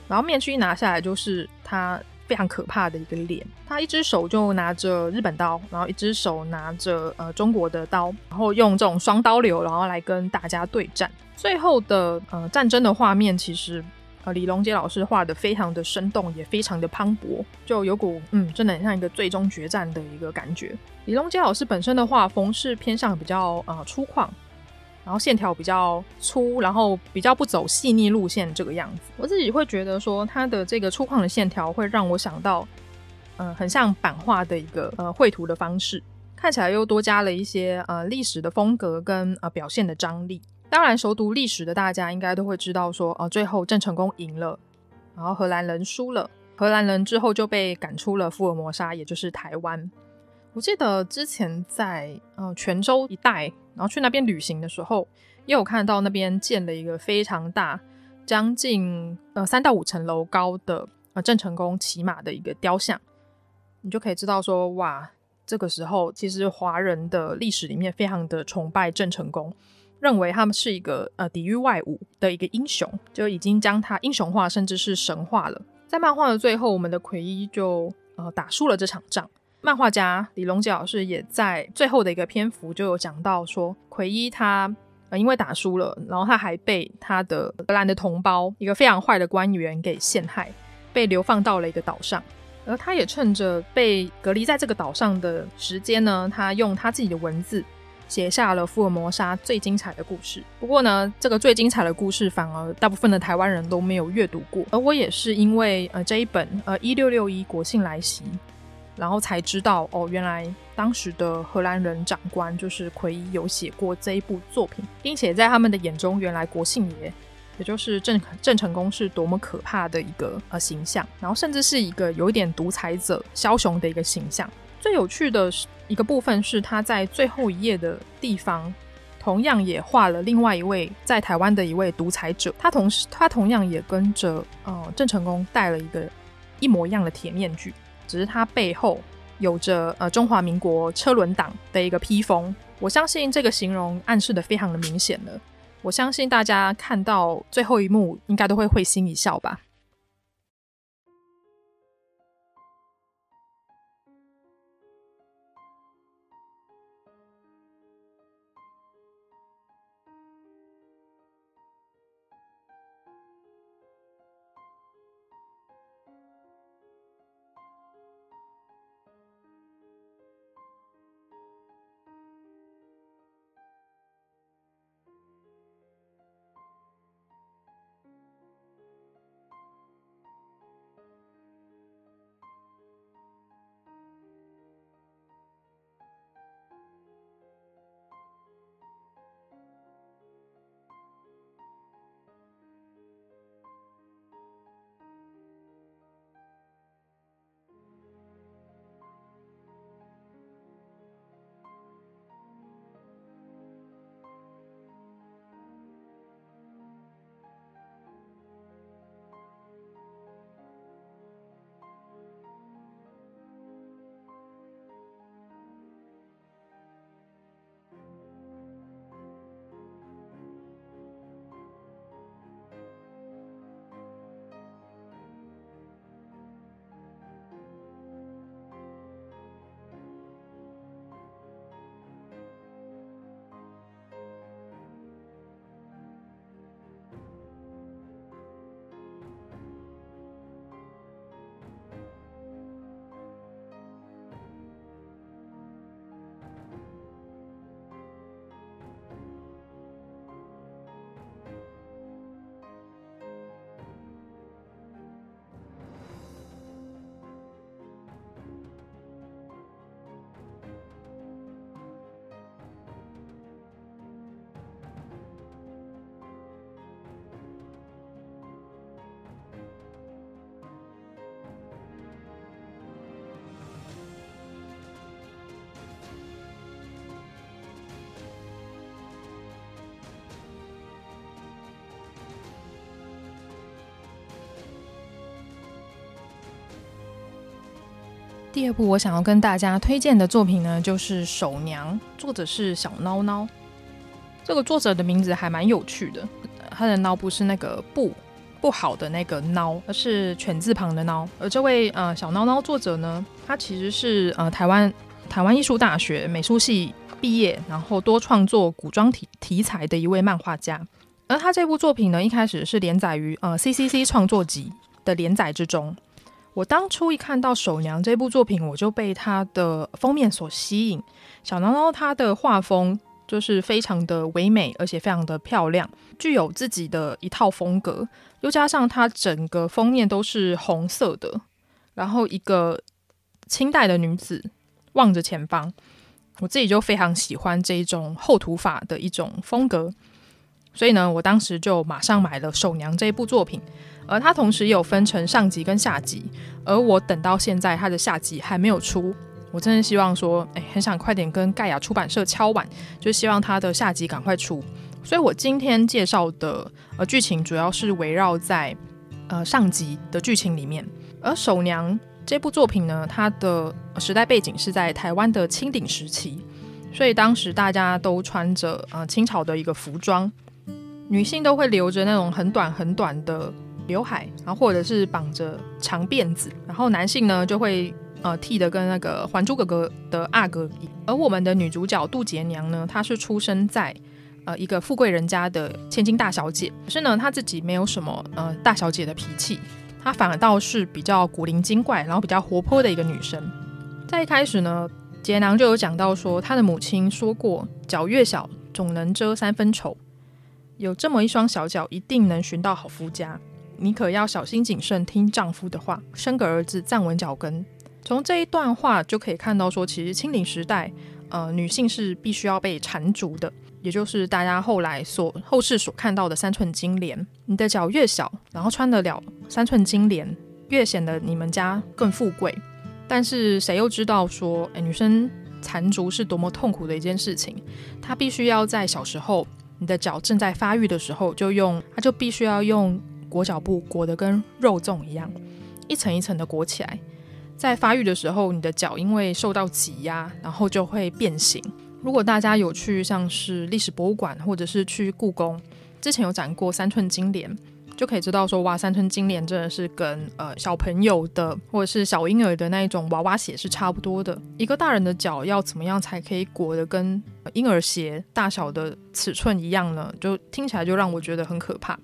然后面具一拿下来就是他。非常可怕的一个脸，他一只手就拿着日本刀，然后一只手拿着呃中国的刀，然后用这种双刀流，然后来跟大家对战。最后的呃战争的画面，其实呃李龙杰老师画的非常的生动，也非常的磅礴，就有股嗯真的很像一个最终决战的一个感觉。李龙杰老师本身的画风是偏向比较呃粗犷。然后线条比较粗，然后比较不走细腻路线这个样子，我自己会觉得说它的这个粗犷的线条会让我想到，嗯、很像版画的一个呃绘图的方式，看起来又多加了一些呃历史的风格跟呃表现的张力。当然，熟读历史的大家应该都会知道说，呃，最后郑成功赢了，然后荷兰人输了，荷兰人之后就被赶出了福尔摩沙，也就是台湾。我记得之前在呃泉州一带。然后去那边旅行的时候，也有看到那边建了一个非常大，将近呃三到五层楼高的呃郑成功骑马的一个雕像，你就可以知道说，哇，这个时候其实华人的历史里面非常的崇拜郑成功，认为他们是一个呃抵御外侮的一个英雄，就已经将他英雄化，甚至是神化了。在漫画的最后，我们的奎一就呃打输了这场仗。漫画家李龙杰老师也在最后的一个篇幅就有讲到说，奎一他呃因为打输了，然后他还被他的荷兰的同胞一个非常坏的官员给陷害，被流放到了一个岛上，而他也趁着被隔离在这个岛上的时间呢，他用他自己的文字写下了福尔摩沙最精彩的故事。不过呢，这个最精彩的故事反而大部分的台湾人都没有阅读过，而我也是因为呃这一本呃一六六一国庆来袭。然后才知道哦，原来当时的荷兰人长官就是奎一有写过这一部作品，并且在他们的眼中，原来国姓爷也就是郑郑成功是多么可怕的一个呃形象，然后甚至是一个有一点独裁者枭雄的一个形象。最有趣的一个部分是他在最后一页的地方，同样也画了另外一位在台湾的一位独裁者，他同时他同样也跟着呃郑成功戴了一个一模一样的铁面具。只是它背后有着呃中华民国车轮党的一个披风，我相信这个形容暗示的非常的明显了。我相信大家看到最后一幕，应该都会会心一笑吧。第二部我想要跟大家推荐的作品呢，就是《手娘》，作者是小孬孬。这个作者的名字还蛮有趣的，他的“孬”不是那个不不好的那个“孬”，而是犬字旁的“孬”。而这位呃小孬孬作者呢，他其实是呃台湾台湾艺术大学美术系毕业，然后多创作古装题题材的一位漫画家。而他这部作品呢，一开始是连载于呃 CCC 创作集的连载之中。我当初一看到《手娘》这部作品，我就被它的封面所吸引。小孬孬它的画风就是非常的唯美，而且非常的漂亮，具有自己的一套风格。又加上它整个封面都是红色的，然后一个清代的女子望着前方，我自己就非常喜欢这种厚涂法的一种风格。所以呢，我当时就马上买了《手娘》这部作品。而它同时也有分成上集跟下集，而我等到现在它的下集还没有出，我真的希望说，哎，很想快点跟盖亚出版社敲碗，就希望它的下集赶快出。所以我今天介绍的呃剧情主要是围绕在呃上集的剧情里面。而《手娘》这部作品呢，它的时代背景是在台湾的清鼎时期，所以当时大家都穿着呃清朝的一个服装，女性都会留着那种很短很短的。刘海，然后或者是绑着长辫子，然后男性呢就会呃剃的跟那个《还珠格格》的阿哥一样。而我们的女主角杜杰娘呢，她是出生在呃一个富贵人家的千金大小姐，可是呢她自己没有什么呃大小姐的脾气，她反而倒是比较古灵精怪，然后比较活泼的一个女生。在一开始呢，杰娘就有讲到说，她的母亲说过，脚越小总能遮三分丑，有这么一双小脚，一定能寻到好夫家。你可要小心谨慎，听丈夫的话，生个儿子站稳脚跟。从这一段话就可以看到，说其实清领时代，呃，女性是必须要被缠足的，也就是大家后来所后世所看到的三寸金莲。你的脚越小，然后穿得了三寸金莲，越显得你们家更富贵。但是谁又知道说，诶，女生缠足是多么痛苦的一件事情？她必须要在小时候，你的脚正在发育的时候，就用，她就必须要用。裹脚布裹得跟肉粽一样，一层一层的裹起来。在发育的时候，你的脚因为受到挤压，然后就会变形。如果大家有去像是历史博物馆，或者是去故宫，之前有展过三寸金莲，就可以知道说，哇，三寸金莲真的是跟呃小朋友的或者是小婴儿的那一种娃娃鞋是差不多的。一个大人的脚要怎么样才可以裹得跟婴儿鞋大小的尺寸一样呢？就听起来就让我觉得很可怕。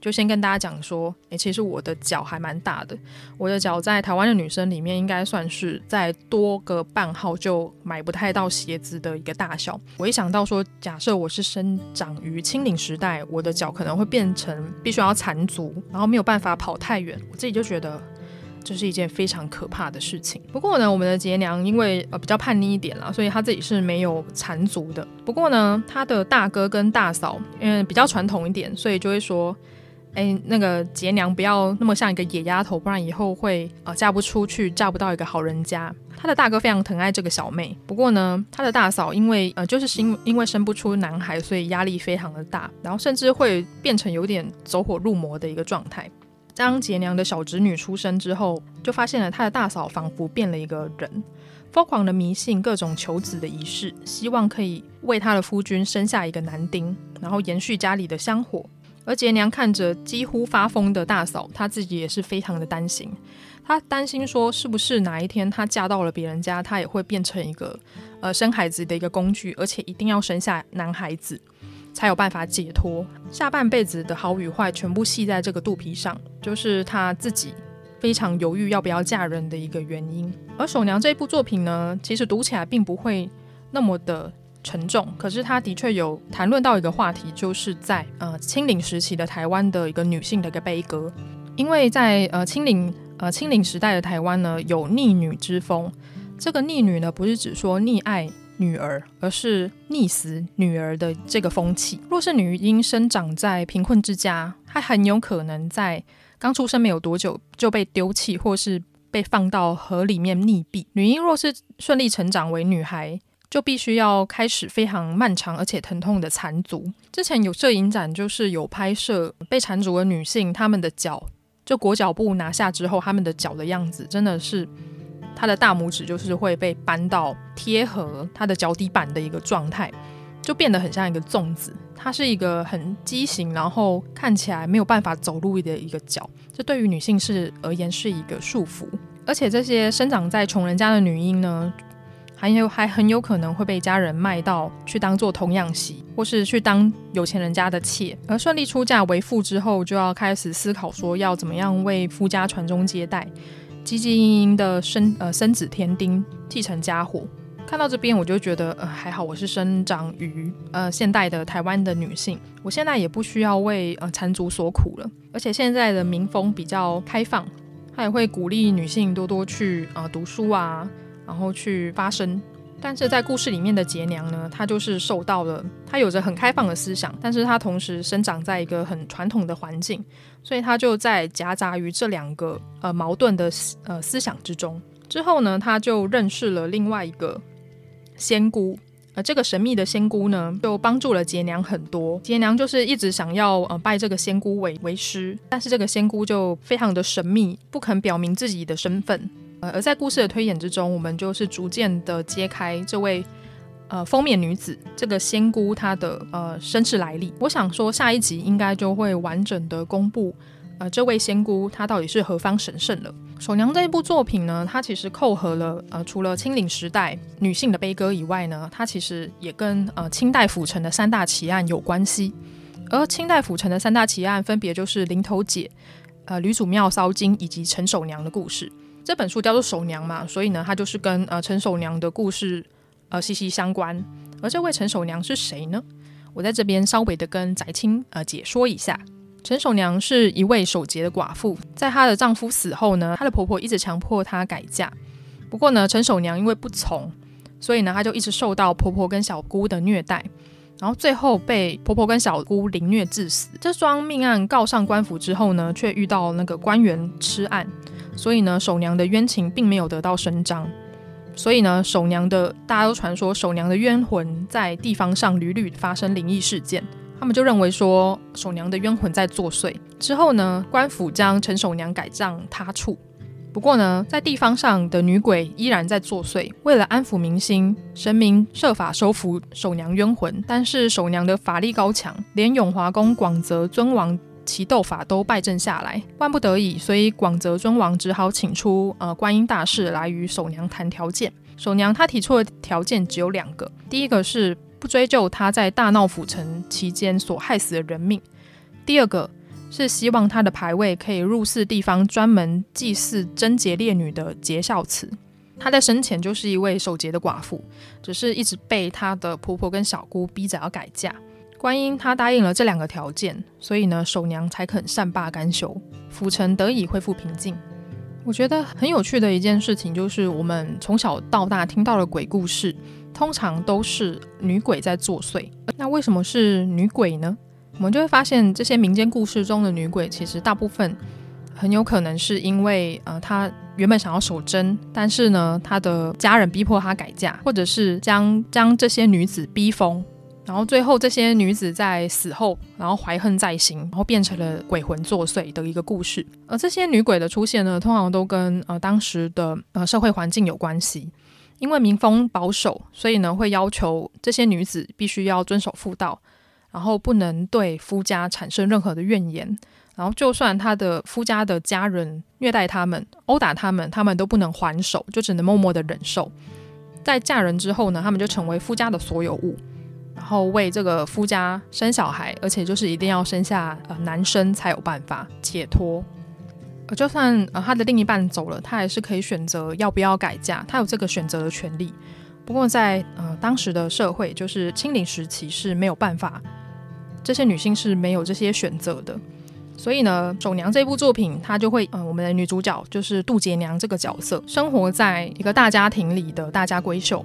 就先跟大家讲说，诶，其实我的脚还蛮大的，我的脚在台湾的女生里面应该算是在多个半号就买不太到鞋子的一个大小。我一想到说，假设我是生长于清领时代，我的脚可能会变成必须要缠足，然后没有办法跑太远，我自己就觉得这是一件非常可怕的事情。不过呢，我们的杰娘因为呃比较叛逆一点啦，所以她自己是没有缠足的。不过呢，她的大哥跟大嫂因为比较传统一点，所以就会说。哎，那个杰娘不要那么像一个野丫头，不然以后会呃嫁不出去，嫁不到一个好人家。他的大哥非常疼爱这个小妹，不过呢，他的大嫂因为呃就是因因为生不出男孩，所以压力非常的大，然后甚至会变成有点走火入魔的一个状态。当杰娘的小侄女出生之后，就发现了他的大嫂仿佛变了一个人，疯狂的迷信各种求子的仪式，希望可以为他的夫君生下一个男丁，然后延续家里的香火。而杰娘看着几乎发疯的大嫂，她自己也是非常的担心。她担心说，是不是哪一天她嫁到了别人家，她也会变成一个呃生孩子的一个工具，而且一定要生下男孩子才有办法解脱，下半辈子的好与坏全部系在这个肚皮上，就是她自己非常犹豫要不要嫁人的一个原因。而手娘这部作品呢，其实读起来并不会那么的。沉重，可是他的确有谈论到一个话题，就是在呃清领时期的台湾的一个女性的一个悲歌，因为在呃清领呃清领时代的台湾呢，有溺女之风。这个溺女呢，不是指说溺爱女儿，而是溺死女儿的这个风气。若是女婴生长在贫困之家，她很有可能在刚出生没有多久就被丢弃，或是被放到河里面溺毙。女婴若是顺利成长为女孩，就必须要开始非常漫长而且疼痛的缠足。之前有摄影展，就是有拍摄被缠足的女性，她们的脚就裹脚布拿下之后，她们的脚的样子真的是他的大拇指就是会被扳到贴合他的脚底板的一个状态，就变得很像一个粽子。它是一个很畸形，然后看起来没有办法走路的一个脚，这对于女性是而言是一个束缚。而且这些生长在穷人家的女婴呢，还有还很有可能会被家人卖到去当做童养媳，或是去当有钱人家的妾。而顺利出嫁为妇之后，就要开始思考说要怎么样为夫家传宗接代，汲汲营营的生呃生子添丁，继承家业。看到这边，我就觉得呃还好，我是生长于呃现代的台湾的女性，我现在也不需要为呃缠足所苦了。而且现在的民风比较开放，他也会鼓励女性多多去呃读书啊。然后去发声，但是在故事里面的杰娘呢，她就是受到了，她有着很开放的思想，但是她同时生长在一个很传统的环境，所以她就在夹杂于这两个呃矛盾的呃思想之中。之后呢，她就认识了另外一个仙姑，呃，这个神秘的仙姑呢，就帮助了杰娘很多。杰娘就是一直想要呃拜这个仙姑为为师，但是这个仙姑就非常的神秘，不肯表明自己的身份。呃，而在故事的推演之中，我们就是逐渐的揭开这位呃封面女子这个仙姑她的呃身世来历。我想说，下一集应该就会完整的公布呃这位仙姑她到底是何方神圣了。《守娘》这一部作品呢，它其实扣合了呃除了清领时代女性的悲歌以外呢，它其实也跟呃清代府城的三大奇案有关系。而清代府城的三大奇案分别就是林头姐、呃吕祖庙烧金以及陈守娘的故事。这本书叫做《守娘》嘛，所以呢，它就是跟呃陈守娘的故事呃息息相关。而这位陈守娘是谁呢？我在这边稍微的跟宅青呃解说一下。陈守娘是一位守节的寡妇，在她的丈夫死后呢，她的婆婆一直强迫她改嫁。不过呢，陈守娘因为不从，所以呢，她就一直受到婆婆跟小姑的虐待，然后最后被婆婆跟小姑凌虐致死。这桩命案告上官府之后呢，却遇到那个官员痴案。所以呢，守娘的冤情并没有得到伸张。所以呢，守娘的大家都传说，守娘的冤魂在地方上屡屡发生灵异事件。他们就认为说，守娘的冤魂在作祟。之后呢，官府将陈守娘改葬他处。不过呢，在地方上的女鬼依然在作祟。为了安抚民心，神明设法收服守娘冤魂。但是守娘的法力高强，连永华宫广泽尊王。其斗法都败阵下来，万不得已，所以广泽尊王只好请出呃观音大士来与守娘谈条件。守娘她提出的条件只有两个，第一个是不追究她在大闹府城期间所害死的人命，第二个是希望她的牌位可以入祀地方专门祭祀贞节烈女的节孝祠。她在生前就是一位守节的寡妇，只是一直被她的婆婆跟小姑逼着要改嫁。观音她答应了这两个条件，所以呢，守娘才肯善罢甘休，府城得以恢复平静。我觉得很有趣的一件事情就是，我们从小到大听到的鬼故事，通常都是女鬼在作祟。那为什么是女鬼呢？我们就会发现，这些民间故事中的女鬼，其实大部分很有可能是因为，呃，她原本想要守贞，但是呢，她的家人逼迫她改嫁，或者是将将这些女子逼疯。然后最后，这些女子在死后，然后怀恨在心，然后变成了鬼魂作祟的一个故事。而这些女鬼的出现呢，通常都跟呃当时的呃社会环境有关系。因为民风保守，所以呢会要求这些女子必须要遵守妇道，然后不能对夫家产生任何的怨言。然后就算他的夫家的家人虐待他们、殴打他们，他们都不能还手，就只能默默的忍受。在嫁人之后呢，他们就成为夫家的所有物。然后为这个夫家生小孩，而且就是一定要生下呃男生才有办法解脱。呃，就算呃他的另一半走了，他还是可以选择要不要改嫁，他有这个选择的权利。不过在呃当时的社会，就是清领时期是没有办法，这些女性是没有这些选择的。所以呢，《守娘》这部作品，她就会呃我们的女主角就是杜结娘这个角色，生活在一个大家庭里的大家闺秀。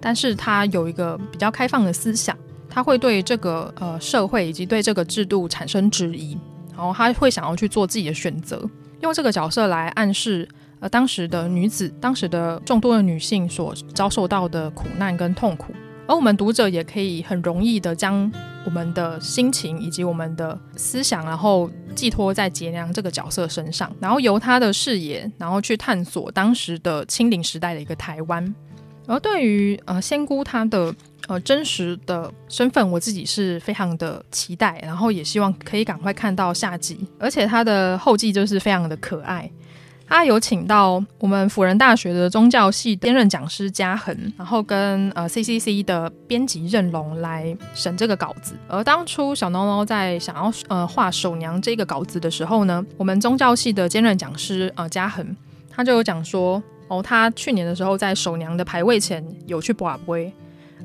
但是她有一个比较开放的思想，她会对这个呃社会以及对这个制度产生质疑，然后她会想要去做自己的选择，用这个角色来暗示呃当时的女子、当时的众多的女性所遭受到的苦难跟痛苦，而我们读者也可以很容易的将我们的心情以及我们的思想，然后寄托在杰娘这个角色身上，然后由她的视野，然后去探索当时的清领时代的一个台湾。而对于呃仙姑她的呃真实的身份，我自己是非常的期待，然后也希望可以赶快看到下集，而且她的后记就是非常的可爱。他有请到我们辅仁大学的宗教系兼任讲师嘉恒，然后跟呃 CCC 的编辑任龙来审这个稿子。而当初小孬孬在想要呃画守娘这个稿子的时候呢，我们宗教系的兼任讲师呃嘉恒，他就有讲说，哦，他去年的时候在守娘的牌位前有去跋杯，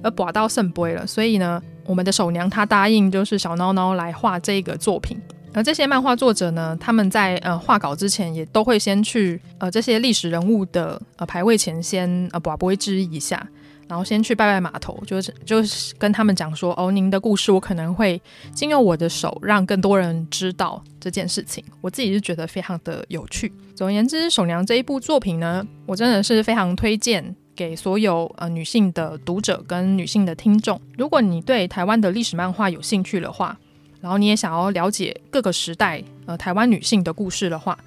而跋到圣杯了，所以呢，我们的守娘她答应就是小孬孬来画这个作品。而这些漫画作者呢，他们在呃画稿之前，也都会先去呃这些历史人物的呃牌位前先呃跋杯致意一下，然后先去拜拜码头，就是就是跟他们讲说，哦，您的故事我可能会经由我的手，让更多人知道这件事情。我自己是觉得非常的有趣。总而言之，《守娘》这一部作品呢，我真的是非常推荐给所有呃女性的读者跟女性的听众。如果你对台湾的历史漫画有兴趣的话，然后你也想要了解各个时代呃台湾女性的故事的话，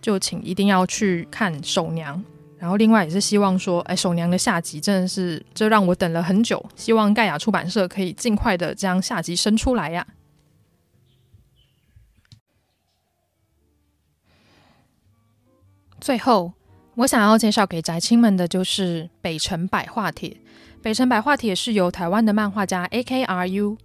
就请一定要去看《守娘》。然后另外也是希望说，哎，《守娘》的下集真的是这让我等了很久，希望盖亚出版社可以尽快的将下集生出来呀。最后，我想要介绍给宅青们的就是《北辰百画帖》。《北辰百画帖》是由台湾的漫画家 AKRU。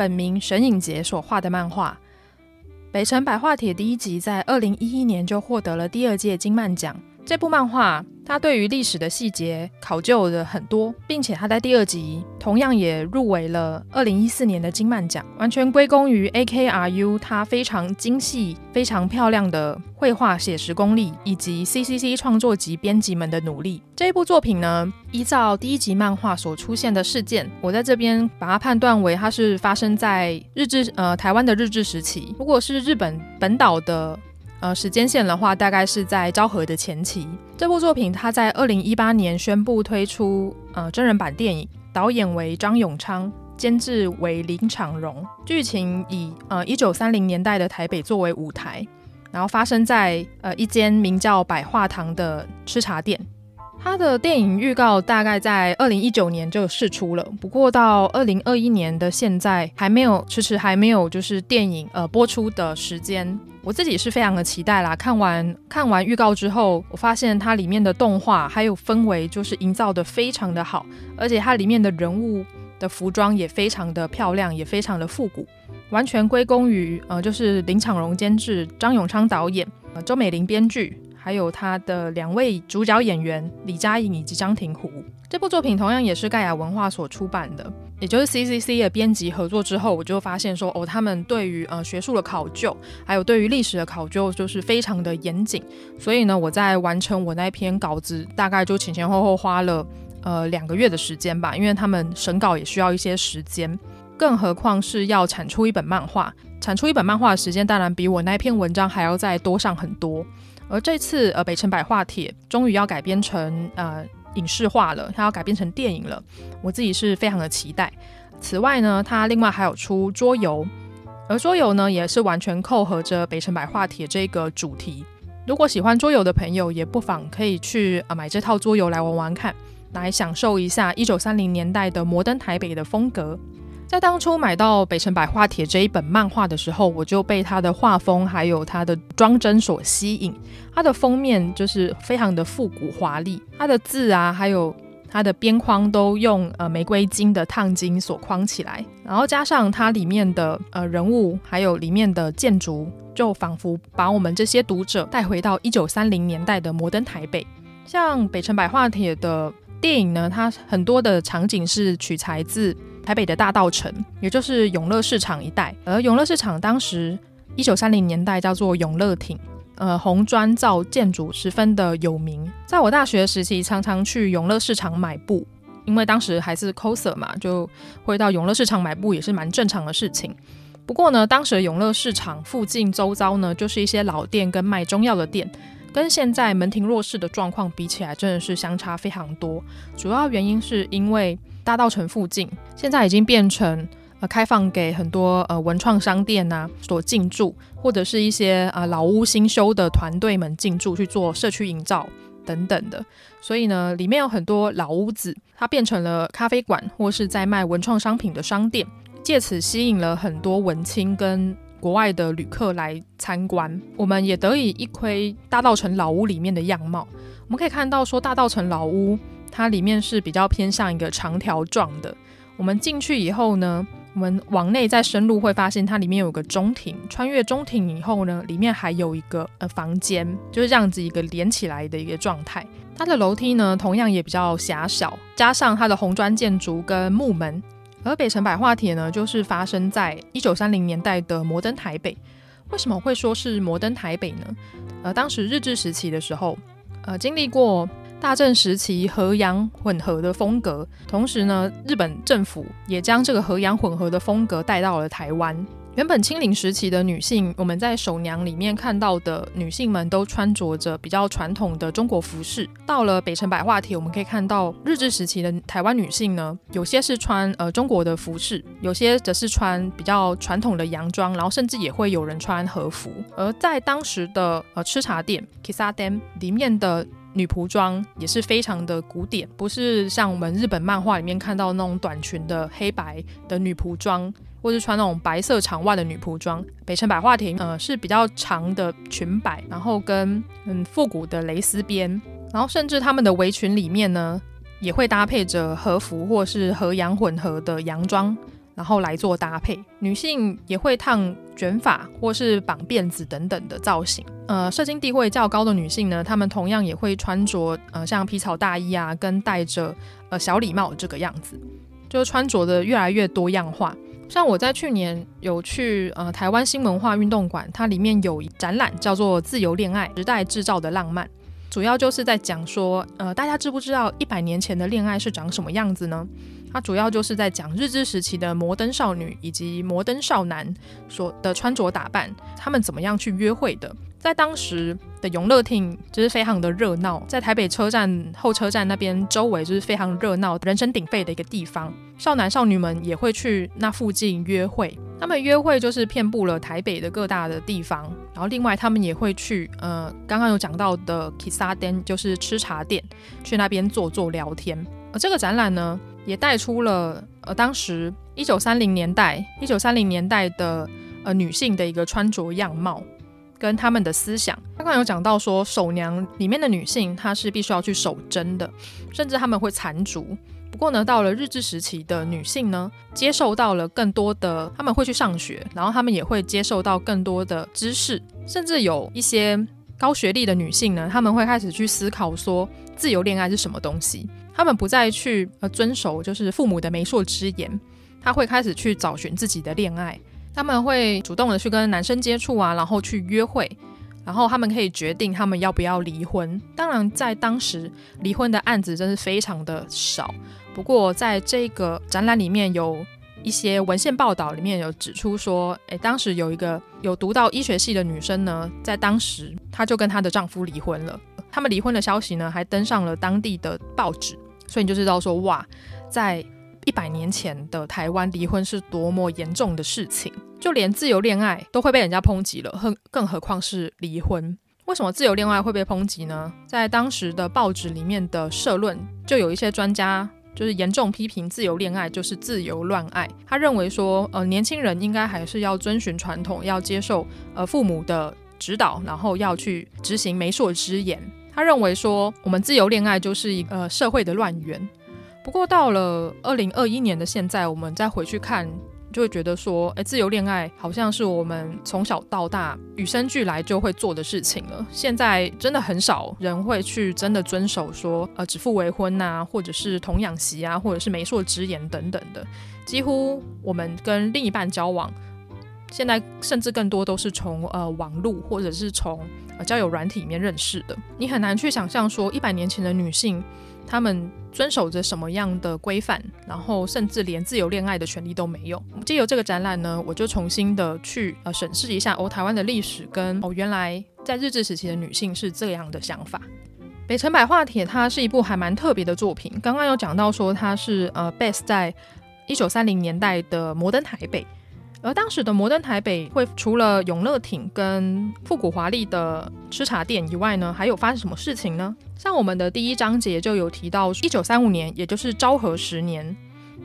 本名沈影杰所画的漫画《北城百画帖》第一集在二零一一年就获得了第二届金漫奖。这部漫画，它对于历史的细节考究的很多，并且它在第二集同样也入围了二零一四年的金漫奖，完全归功于 AKRU 它非常精细、非常漂亮的绘画写实功力，以及 CCC 创作集编辑们的努力。这一部作品呢，依照第一集漫画所出现的事件，我在这边把它判断为它是发生在日治呃台湾的日治时期。如果是日本本岛的。呃，时间线的话，大概是在昭和的前期。这部作品，它在二零一八年宣布推出呃真人版电影，导演为张永昌，监制为林长荣。剧情以呃一九三零年代的台北作为舞台，然后发生在呃一间名叫百花堂的吃茶店。它的电影预告大概在二零一九年就试出了，不过到二零二一年的现在还没有，迟迟还没有就是电影呃播出的时间。我自己是非常的期待啦。看完看完预告之后，我发现它里面的动画还有氛围就是营造得非常的好，而且它里面的人物的服装也非常的漂亮，也非常的复古，完全归功于呃就是林场荣监制、张永昌导演、呃周美玲编剧，还有他的两位主角演员李佳颖以及张庭湖。这部作品同样也是盖亚文化所出版的。也就是 CCC 的编辑合作之后，我就发现说，哦，他们对于呃学术的考究，还有对于历史的考究，就是非常的严谨。所以呢，我在完成我那篇稿子，大概就前前后后花了呃两个月的时间吧，因为他们审稿也需要一些时间，更何况是要产出一本漫画，产出一本漫画的时间当然比我那篇文章还要再多上很多。而这次呃北辰百画帖终于要改编成呃。影视化了，它要改编成电影了，我自己是非常的期待。此外呢，它另外还有出桌游，而桌游呢也是完全扣合着《北辰百画帖》这个主题。如果喜欢桌游的朋友，也不妨可以去啊买这套桌游来玩玩看，来享受一下一九三零年代的摩登台北的风格。在当初买到《北辰百画帖》这一本漫画的时候，我就被它的画风还有它的装帧所吸引。它的封面就是非常的复古华丽，它的字啊，还有它的边框都用呃玫瑰金的烫金所框起来，然后加上它里面的呃人物，还有里面的建筑，就仿佛把我们这些读者带回到一九三零年代的摩登台北。像《北辰百画帖》的电影呢，它很多的场景是取材自。台北的大稻埕，也就是永乐市场一带，而永乐市场当时一九三零年代叫做永乐町，呃，红砖造建筑十分的有名。在我大学时期，常常去永乐市场买布，因为当时还是 coser 嘛，就会到永乐市场买布也是蛮正常的事情。不过呢，当时永乐市场附近周遭呢，就是一些老店跟卖中药的店，跟现在门庭若市的状况比起来，真的是相差非常多。主要原因是因为大道城附近现在已经变成呃开放给很多呃文创商店呐、啊、所进驻，或者是一些啊、呃、老屋新修的团队们进驻去做社区营造等等的。所以呢，里面有很多老屋子，它变成了咖啡馆或是在卖文创商品的商店，借此吸引了很多文青跟国外的旅客来参观。我们也得以一窥大道城老屋里面的样貌。我们可以看到，说大道城老屋它里面是比较偏向一个长条状的。我们进去以后呢，我们往内再深入会发现它里面有个中庭。穿越中庭以后呢，里面还有一个呃房间，就是这样子一个连起来的一个状态。它的楼梯呢，同样也比较狭小，加上它的红砖建筑跟木门。而北城百货帖呢，就是发生在一九三零年代的摩登台北。为什么会说是摩登台北呢？呃，当时日治时期的时候，呃，经历过大正时期和洋混合的风格，同时呢，日本政府也将这个和洋混合的风格带到了台湾。原本清领时期的女性，我们在手娘里面看到的女性们都穿着着比较传统的中国服饰。到了北城百货帖，我们可以看到日治时期的台湾女性呢，有些是穿呃中国的服饰，有些则是穿比较传统的洋装，然后甚至也会有人穿和服。而在当时的呃吃茶店 Kissaten 里面的女仆装也是非常的古典，不是像我们日本漫画里面看到那种短裙的黑白的女仆装。或是穿那种白色长袜的女仆装，北城百货亭呃是比较长的裙摆，然后跟嗯复古的蕾丝边，然后甚至他们的围裙里面呢也会搭配着和服或是和洋混合的洋装，然后来做搭配。女性也会烫卷发或是绑辫子等等的造型。呃，社经地位较高的女性呢，她们同样也会穿着呃像皮草大衣啊，跟戴着呃小礼帽这个样子，就穿着的越来越多样化。像我在去年有去呃台湾新文化运动馆，它里面有一展览叫做《自由恋爱：时代制造的浪漫》，主要就是在讲说，呃，大家知不知道一百年前的恋爱是长什么样子呢？它主要就是在讲日治时期的摩登少女以及摩登少男所的穿着打扮，他们怎么样去约会的。在当时的永乐町就是非常的热闹，在台北车站后车站那边周围就是非常热闹、人声鼎沸的一个地方。少男少女们也会去那附近约会，他们约会就是遍布了台北的各大的地方。然后另外他们也会去呃刚刚有讲到的 kissaden 就是吃茶店，去那边坐坐聊天。而这个展览呢，也带出了呃当时一九三零年代一九三零年代的呃女性的一个穿着样貌。跟他们的思想，刚刚有讲到说，手娘里面的女性，她是必须要去守贞的，甚至他们会缠足。不过呢，到了日治时期的女性呢，接受到了更多的，他们会去上学，然后他们也会接受到更多的知识，甚至有一些高学历的女性呢，他们会开始去思考说，自由恋爱是什么东西。他们不再去呃遵守就是父母的媒妁之言，他会开始去找寻自己的恋爱。他们会主动的去跟男生接触啊，然后去约会，然后他们可以决定他们要不要离婚。当然，在当时离婚的案子真是非常的少。不过，在这个展览里面有一些文献报道里面有指出说，诶，当时有一个有读到医学系的女生呢，在当时她就跟她的丈夫离婚了。他们离婚的消息呢，还登上了当地的报纸，所以你就知道说，哇，在。一百年前的台湾离婚是多么严重的事情，就连自由恋爱都会被人家抨击了，更更何况是离婚？为什么自由恋爱会被抨击呢？在当时的报纸里面的社论，就有一些专家就是严重批评自由恋爱就是自由乱爱。他认为说，呃，年轻人应该还是要遵循传统，要接受呃父母的指导，然后要去执行媒妁之言。他认为说，我们自由恋爱就是一个呃社会的乱源。不过到了二零二一年的现在，我们再回去看，就会觉得说，诶，自由恋爱好像是我们从小到大与生俱来就会做的事情了。现在真的很少人会去真的遵守说，呃，指腹为婚呐，或者是童养媳啊，或者是媒妁之言等等的。几乎我们跟另一半交往，现在甚至更多都是从呃网络或者是从呃交友软体里面认识的。你很难去想象说，一百年前的女性。她们遵守着什么样的规范，然后甚至连自由恋爱的权利都没有。借由这个展览呢，我就重新的去呃审视一下哦台湾的历史跟哦原来在日治时期的女性是这样的想法。北城百货帖它是一部还蛮特别的作品，刚刚有讲到说它是呃 base 在一九三零年代的摩登台北。而当时的摩登台北会除了永乐町跟复古华丽的吃茶店以外呢，还有发生什么事情呢？像我们的第一章节就有提到，一九三五年，也就是昭和十年，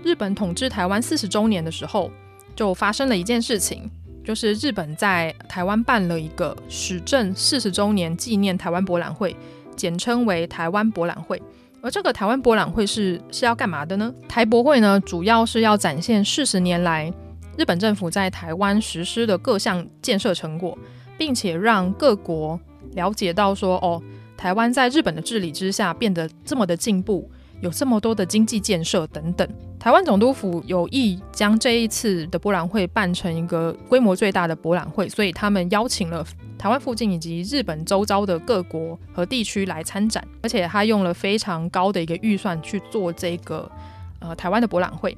日本统治台湾四十周年的时候，就发生了一件事情，就是日本在台湾办了一个始政四十周年纪念台湾博览会，简称为台湾博览会。而这个台湾博览会是是要干嘛的呢？台博会呢，主要是要展现四十年来。日本政府在台湾实施的各项建设成果，并且让各国了解到说，哦，台湾在日本的治理之下变得这么的进步，有这么多的经济建设等等。台湾总督府有意将这一次的博览会办成一个规模最大的博览会，所以他们邀请了台湾附近以及日本周遭的各国和地区来参展，而且他用了非常高的一个预算去做这个呃台湾的博览会。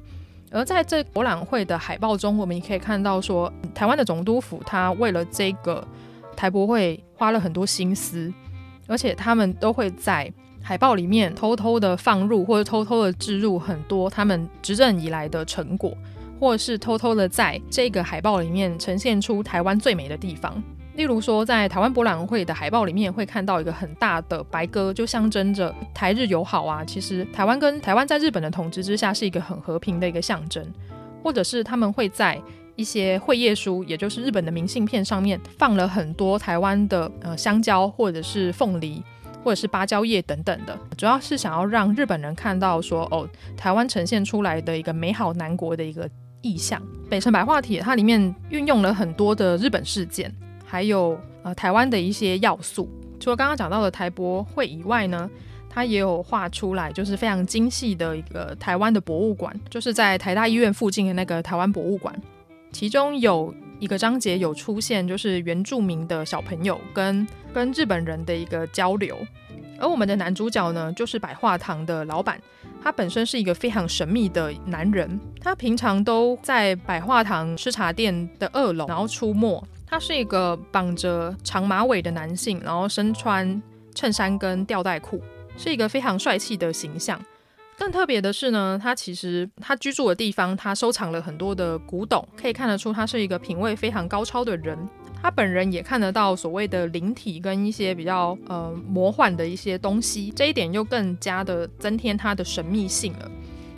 而在这博览会的海报中，我们也可以看到说，台湾的总督府他为了这个台博会花了很多心思，而且他们都会在海报里面偷偷的放入或者偷偷的置入很多他们执政以来的成果，或者是偷偷的在这个海报里面呈现出台湾最美的地方。例如说，在台湾博览会的海报里面会看到一个很大的白鸽，就象征着台日友好啊。其实台湾跟台湾在日本的统治之下是一个很和平的一个象征，或者是他们会在一些会页书，也就是日本的明信片上面放了很多台湾的呃香蕉，或者是凤梨，或者是芭蕉叶等等的，主要是想要让日本人看到说哦，台湾呈现出来的一个美好南国的一个意象。北辰白话帖它里面运用了很多的日本事件。还有呃台湾的一些要素，除了刚刚讲到的台博会以外呢，它也有画出来，就是非常精细的一个台湾的博物馆，就是在台大医院附近的那个台湾博物馆。其中有一个章节有出现，就是原住民的小朋友跟跟日本人的一个交流。而我们的男主角呢，就是百货堂的老板，他本身是一个非常神秘的男人，他平常都在百货堂吃茶店的二楼，然后出没。他是一个绑着长马尾的男性，然后身穿衬衫跟吊带裤，是一个非常帅气的形象。更特别的是呢，他其实他居住的地方，他收藏了很多的古董，可以看得出他是一个品味非常高超的人。他本人也看得到所谓的灵体跟一些比较呃魔幻的一些东西，这一点又更加的增添他的神秘性了。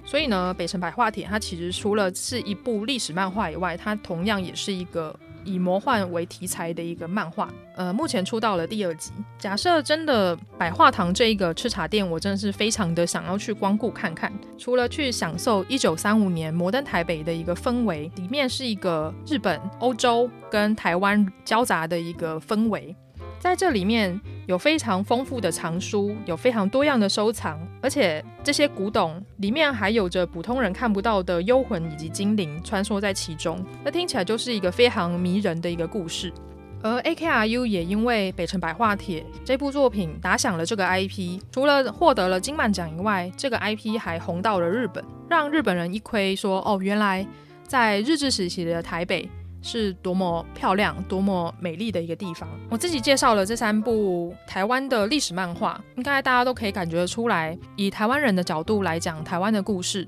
所以呢，《北辰白话帖》它其实除了是一部历史漫画以外，它同样也是一个。以魔幻为题材的一个漫画，呃，目前出到了第二集。假设真的百花堂这一个吃茶店，我真的是非常的想要去光顾看看。除了去享受一九三五年摩登台北的一个氛围，里面是一个日本、欧洲跟台湾交杂的一个氛围。在这里面有非常丰富的藏书，有非常多样的收藏，而且这些古董里面还有着普通人看不到的幽魂以及精灵穿梭在其中，那听起来就是一个非常迷人的一个故事。而 AKRU 也因为《北辰白话帖》这部作品打响了这个 IP，除了获得了金漫奖以外，这个 IP 还红到了日本，让日本人一窥说哦，原来在日治时期的台北。是多么漂亮、多么美丽的一个地方。我自己介绍了这三部台湾的历史漫画，应该大家都可以感觉出来，以台湾人的角度来讲台湾的故事，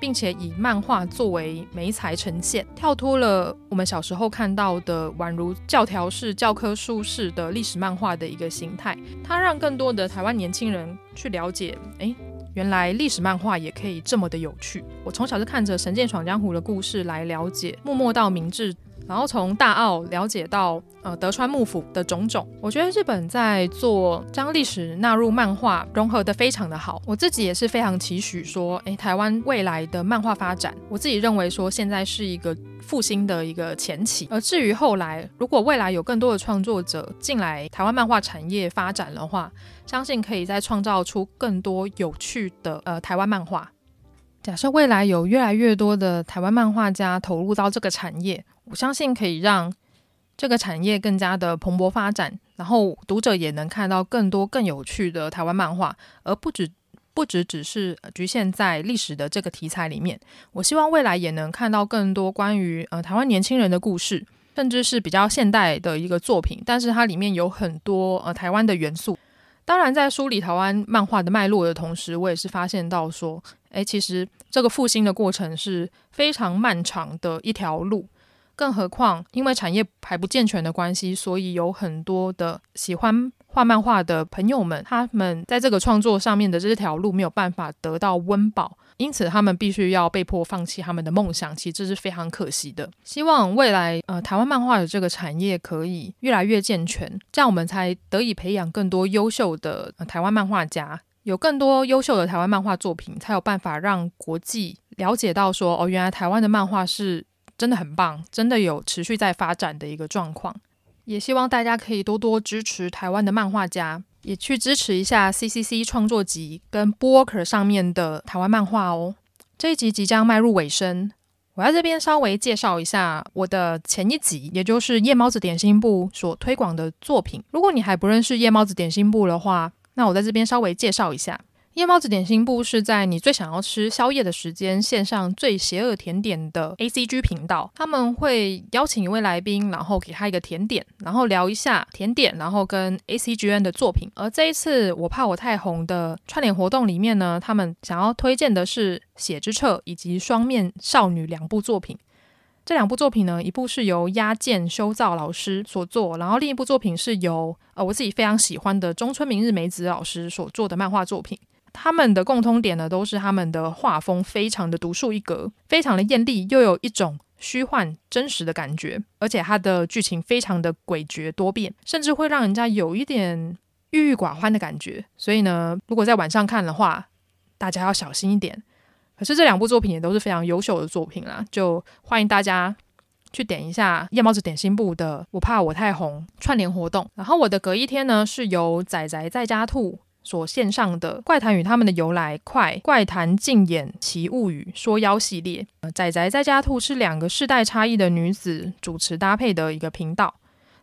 并且以漫画作为媒材呈现，跳脱了我们小时候看到的宛如教条式、教科书式的历史漫画的一个形态。它让更多的台湾年轻人去了解，诶，原来历史漫画也可以这么的有趣。我从小就看着《神剑闯江湖》的故事来了解，幕末到明治。然后从大奥了解到呃德川幕府的种种，我觉得日本在做将历史纳入漫画融合的非常的好。我自己也是非常期许说，诶，台湾未来的漫画发展，我自己认为说现在是一个复兴的一个前期。而至于后来，如果未来有更多的创作者进来台湾漫画产业发展的话，相信可以再创造出更多有趣的呃台湾漫画。假设未来有越来越多的台湾漫画家投入到这个产业。我相信可以让这个产业更加的蓬勃发展，然后读者也能看到更多更有趣的台湾漫画，而不只不只只是局限在历史的这个题材里面。我希望未来也能看到更多关于呃台湾年轻人的故事，甚至是比较现代的一个作品，但是它里面有很多呃台湾的元素。当然，在梳理台湾漫画的脉络的同时，我也是发现到说，诶，其实这个复兴的过程是非常漫长的一条路。更何况，因为产业还不健全的关系，所以有很多的喜欢画漫画的朋友们，他们在这个创作上面的这条路没有办法得到温饱，因此他们必须要被迫放弃他们的梦想。其实这是非常可惜的。希望未来呃台湾漫画的这个产业可以越来越健全，这样我们才得以培养更多优秀的、呃、台湾漫画家，有更多优秀的台湾漫画作品，才有办法让国际了解到说哦，原来台湾的漫画是。真的很棒，真的有持续在发展的一个状况，也希望大家可以多多支持台湾的漫画家，也去支持一下 CCC 创作集跟 b o k e r 上面的台湾漫画哦。这一集即将迈入尾声，我在这边稍微介绍一下我的前一集，也就是夜猫子点心部所推广的作品。如果你还不认识夜猫子点心部的话，那我在这边稍微介绍一下。夜猫子点心部是在你最想要吃宵夜的时间，献上最邪恶甜点的 ACG 频道。他们会邀请一位来宾，然后给他一个甜点，然后聊一下甜点，然后跟 ACGN 的作品。而这一次我怕我太红的串联活动里面呢，他们想要推荐的是《血之彻》以及《双面少女》两部作品。这两部作品呢，一部是由押见修造老师所作，然后另一部作品是由呃我自己非常喜欢的中村明日美子老师所做的漫画作品。他们的共通点呢，都是他们的画风非常的独树一格，非常的艳丽，又有一种虚幻真实的感觉，而且它的剧情非常的诡谲多变，甚至会让人家有一点郁郁寡欢的感觉。所以呢，如果在晚上看的话，大家要小心一点。可是这两部作品也都是非常优秀的作品啦，就欢迎大家去点一下夜猫子点心部的《我怕我太红》串联活动。然后我的隔一天呢，是由仔仔在家兔。所献上的怪谈与他们的由来，快怪谈竞演奇物语说妖系列，仔仔在家兔是两个世代差异的女子主持搭配的一个频道，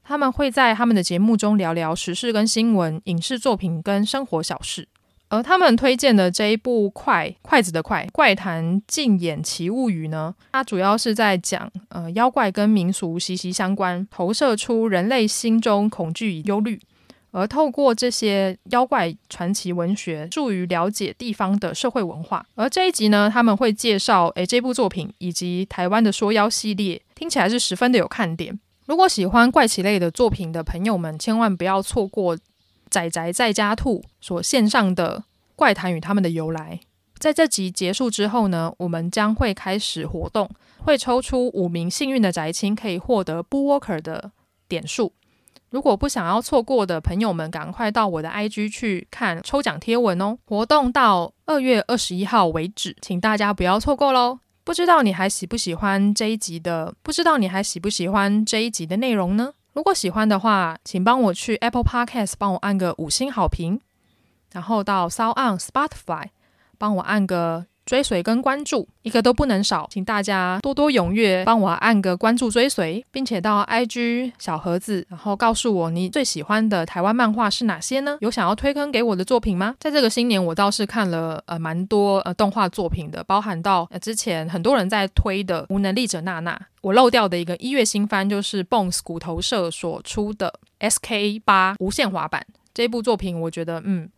他们会在他们的节目中聊聊时事跟新闻、影视作品跟生活小事。而他们推荐的这一部筷筷子的筷怪谈竞演奇物语呢，它主要是在讲呃妖怪跟民俗息息相关，投射出人类心中恐惧与忧虑。而透过这些妖怪传奇文学，助于了解地方的社会文化。而这一集呢，他们会介绍诶这部作品以及台湾的说妖系列，听起来是十分的有看点。如果喜欢怪奇类的作品的朋友们，千万不要错过仔仔在家兔所献上的怪谈与他们的由来。在这集结束之后呢，我们将会开始活动，会抽出五名幸运的宅青，可以获得 b o o Walker 的点数。如果不想要错过的朋友们，赶快到我的 IG 去看抽奖贴文哦。活动到二月二十一号为止，请大家不要错过喽。不知道你还喜不喜欢这一集的？不知道你还喜不喜欢这一集的内容呢？如果喜欢的话，请帮我去 Apple Podcast 帮我按个五星好评，然后到 Sound Spotify 帮我按个。追随跟关注一个都不能少，请大家多多踊跃帮我按个关注追随，并且到 IG 小盒子，然后告诉我你最喜欢的台湾漫画是哪些呢？有想要推坑给我的作品吗？在这个新年，我倒是看了呃蛮多呃动画作品的，包含到呃之前很多人在推的《无能力者娜娜》，我漏掉的一个一月新番就是 Bones 骨头社所出的 SK 八无限滑板这部作品，我觉得嗯。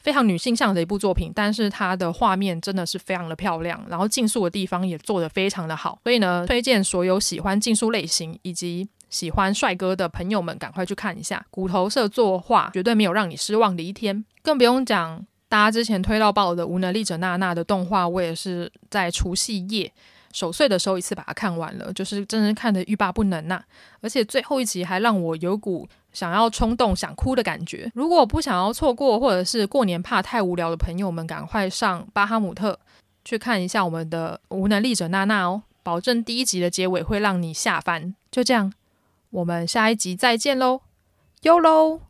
非常女性向的一部作品，但是它的画面真的是非常的漂亮，然后竞速的地方也做得非常的好，所以呢，推荐所有喜欢竞速类型以及喜欢帅哥的朋友们赶快去看一下。骨头社作画绝对没有让你失望的一天，更不用讲大家之前推到爆的无能力者娜娜的动画，我也是在除夕夜守岁的时候一次把它看完了，就是真的看得欲罢不能呐、而且最后一集还让我有股。想要冲动想哭的感觉。如果不想要错过，或者是过年怕太无聊的朋友们，赶快上巴哈姆特去看一下我们的无能力者娜娜哦，保证第一集的结尾会让你下翻。就这样，我们下一集再见喽，哟喽。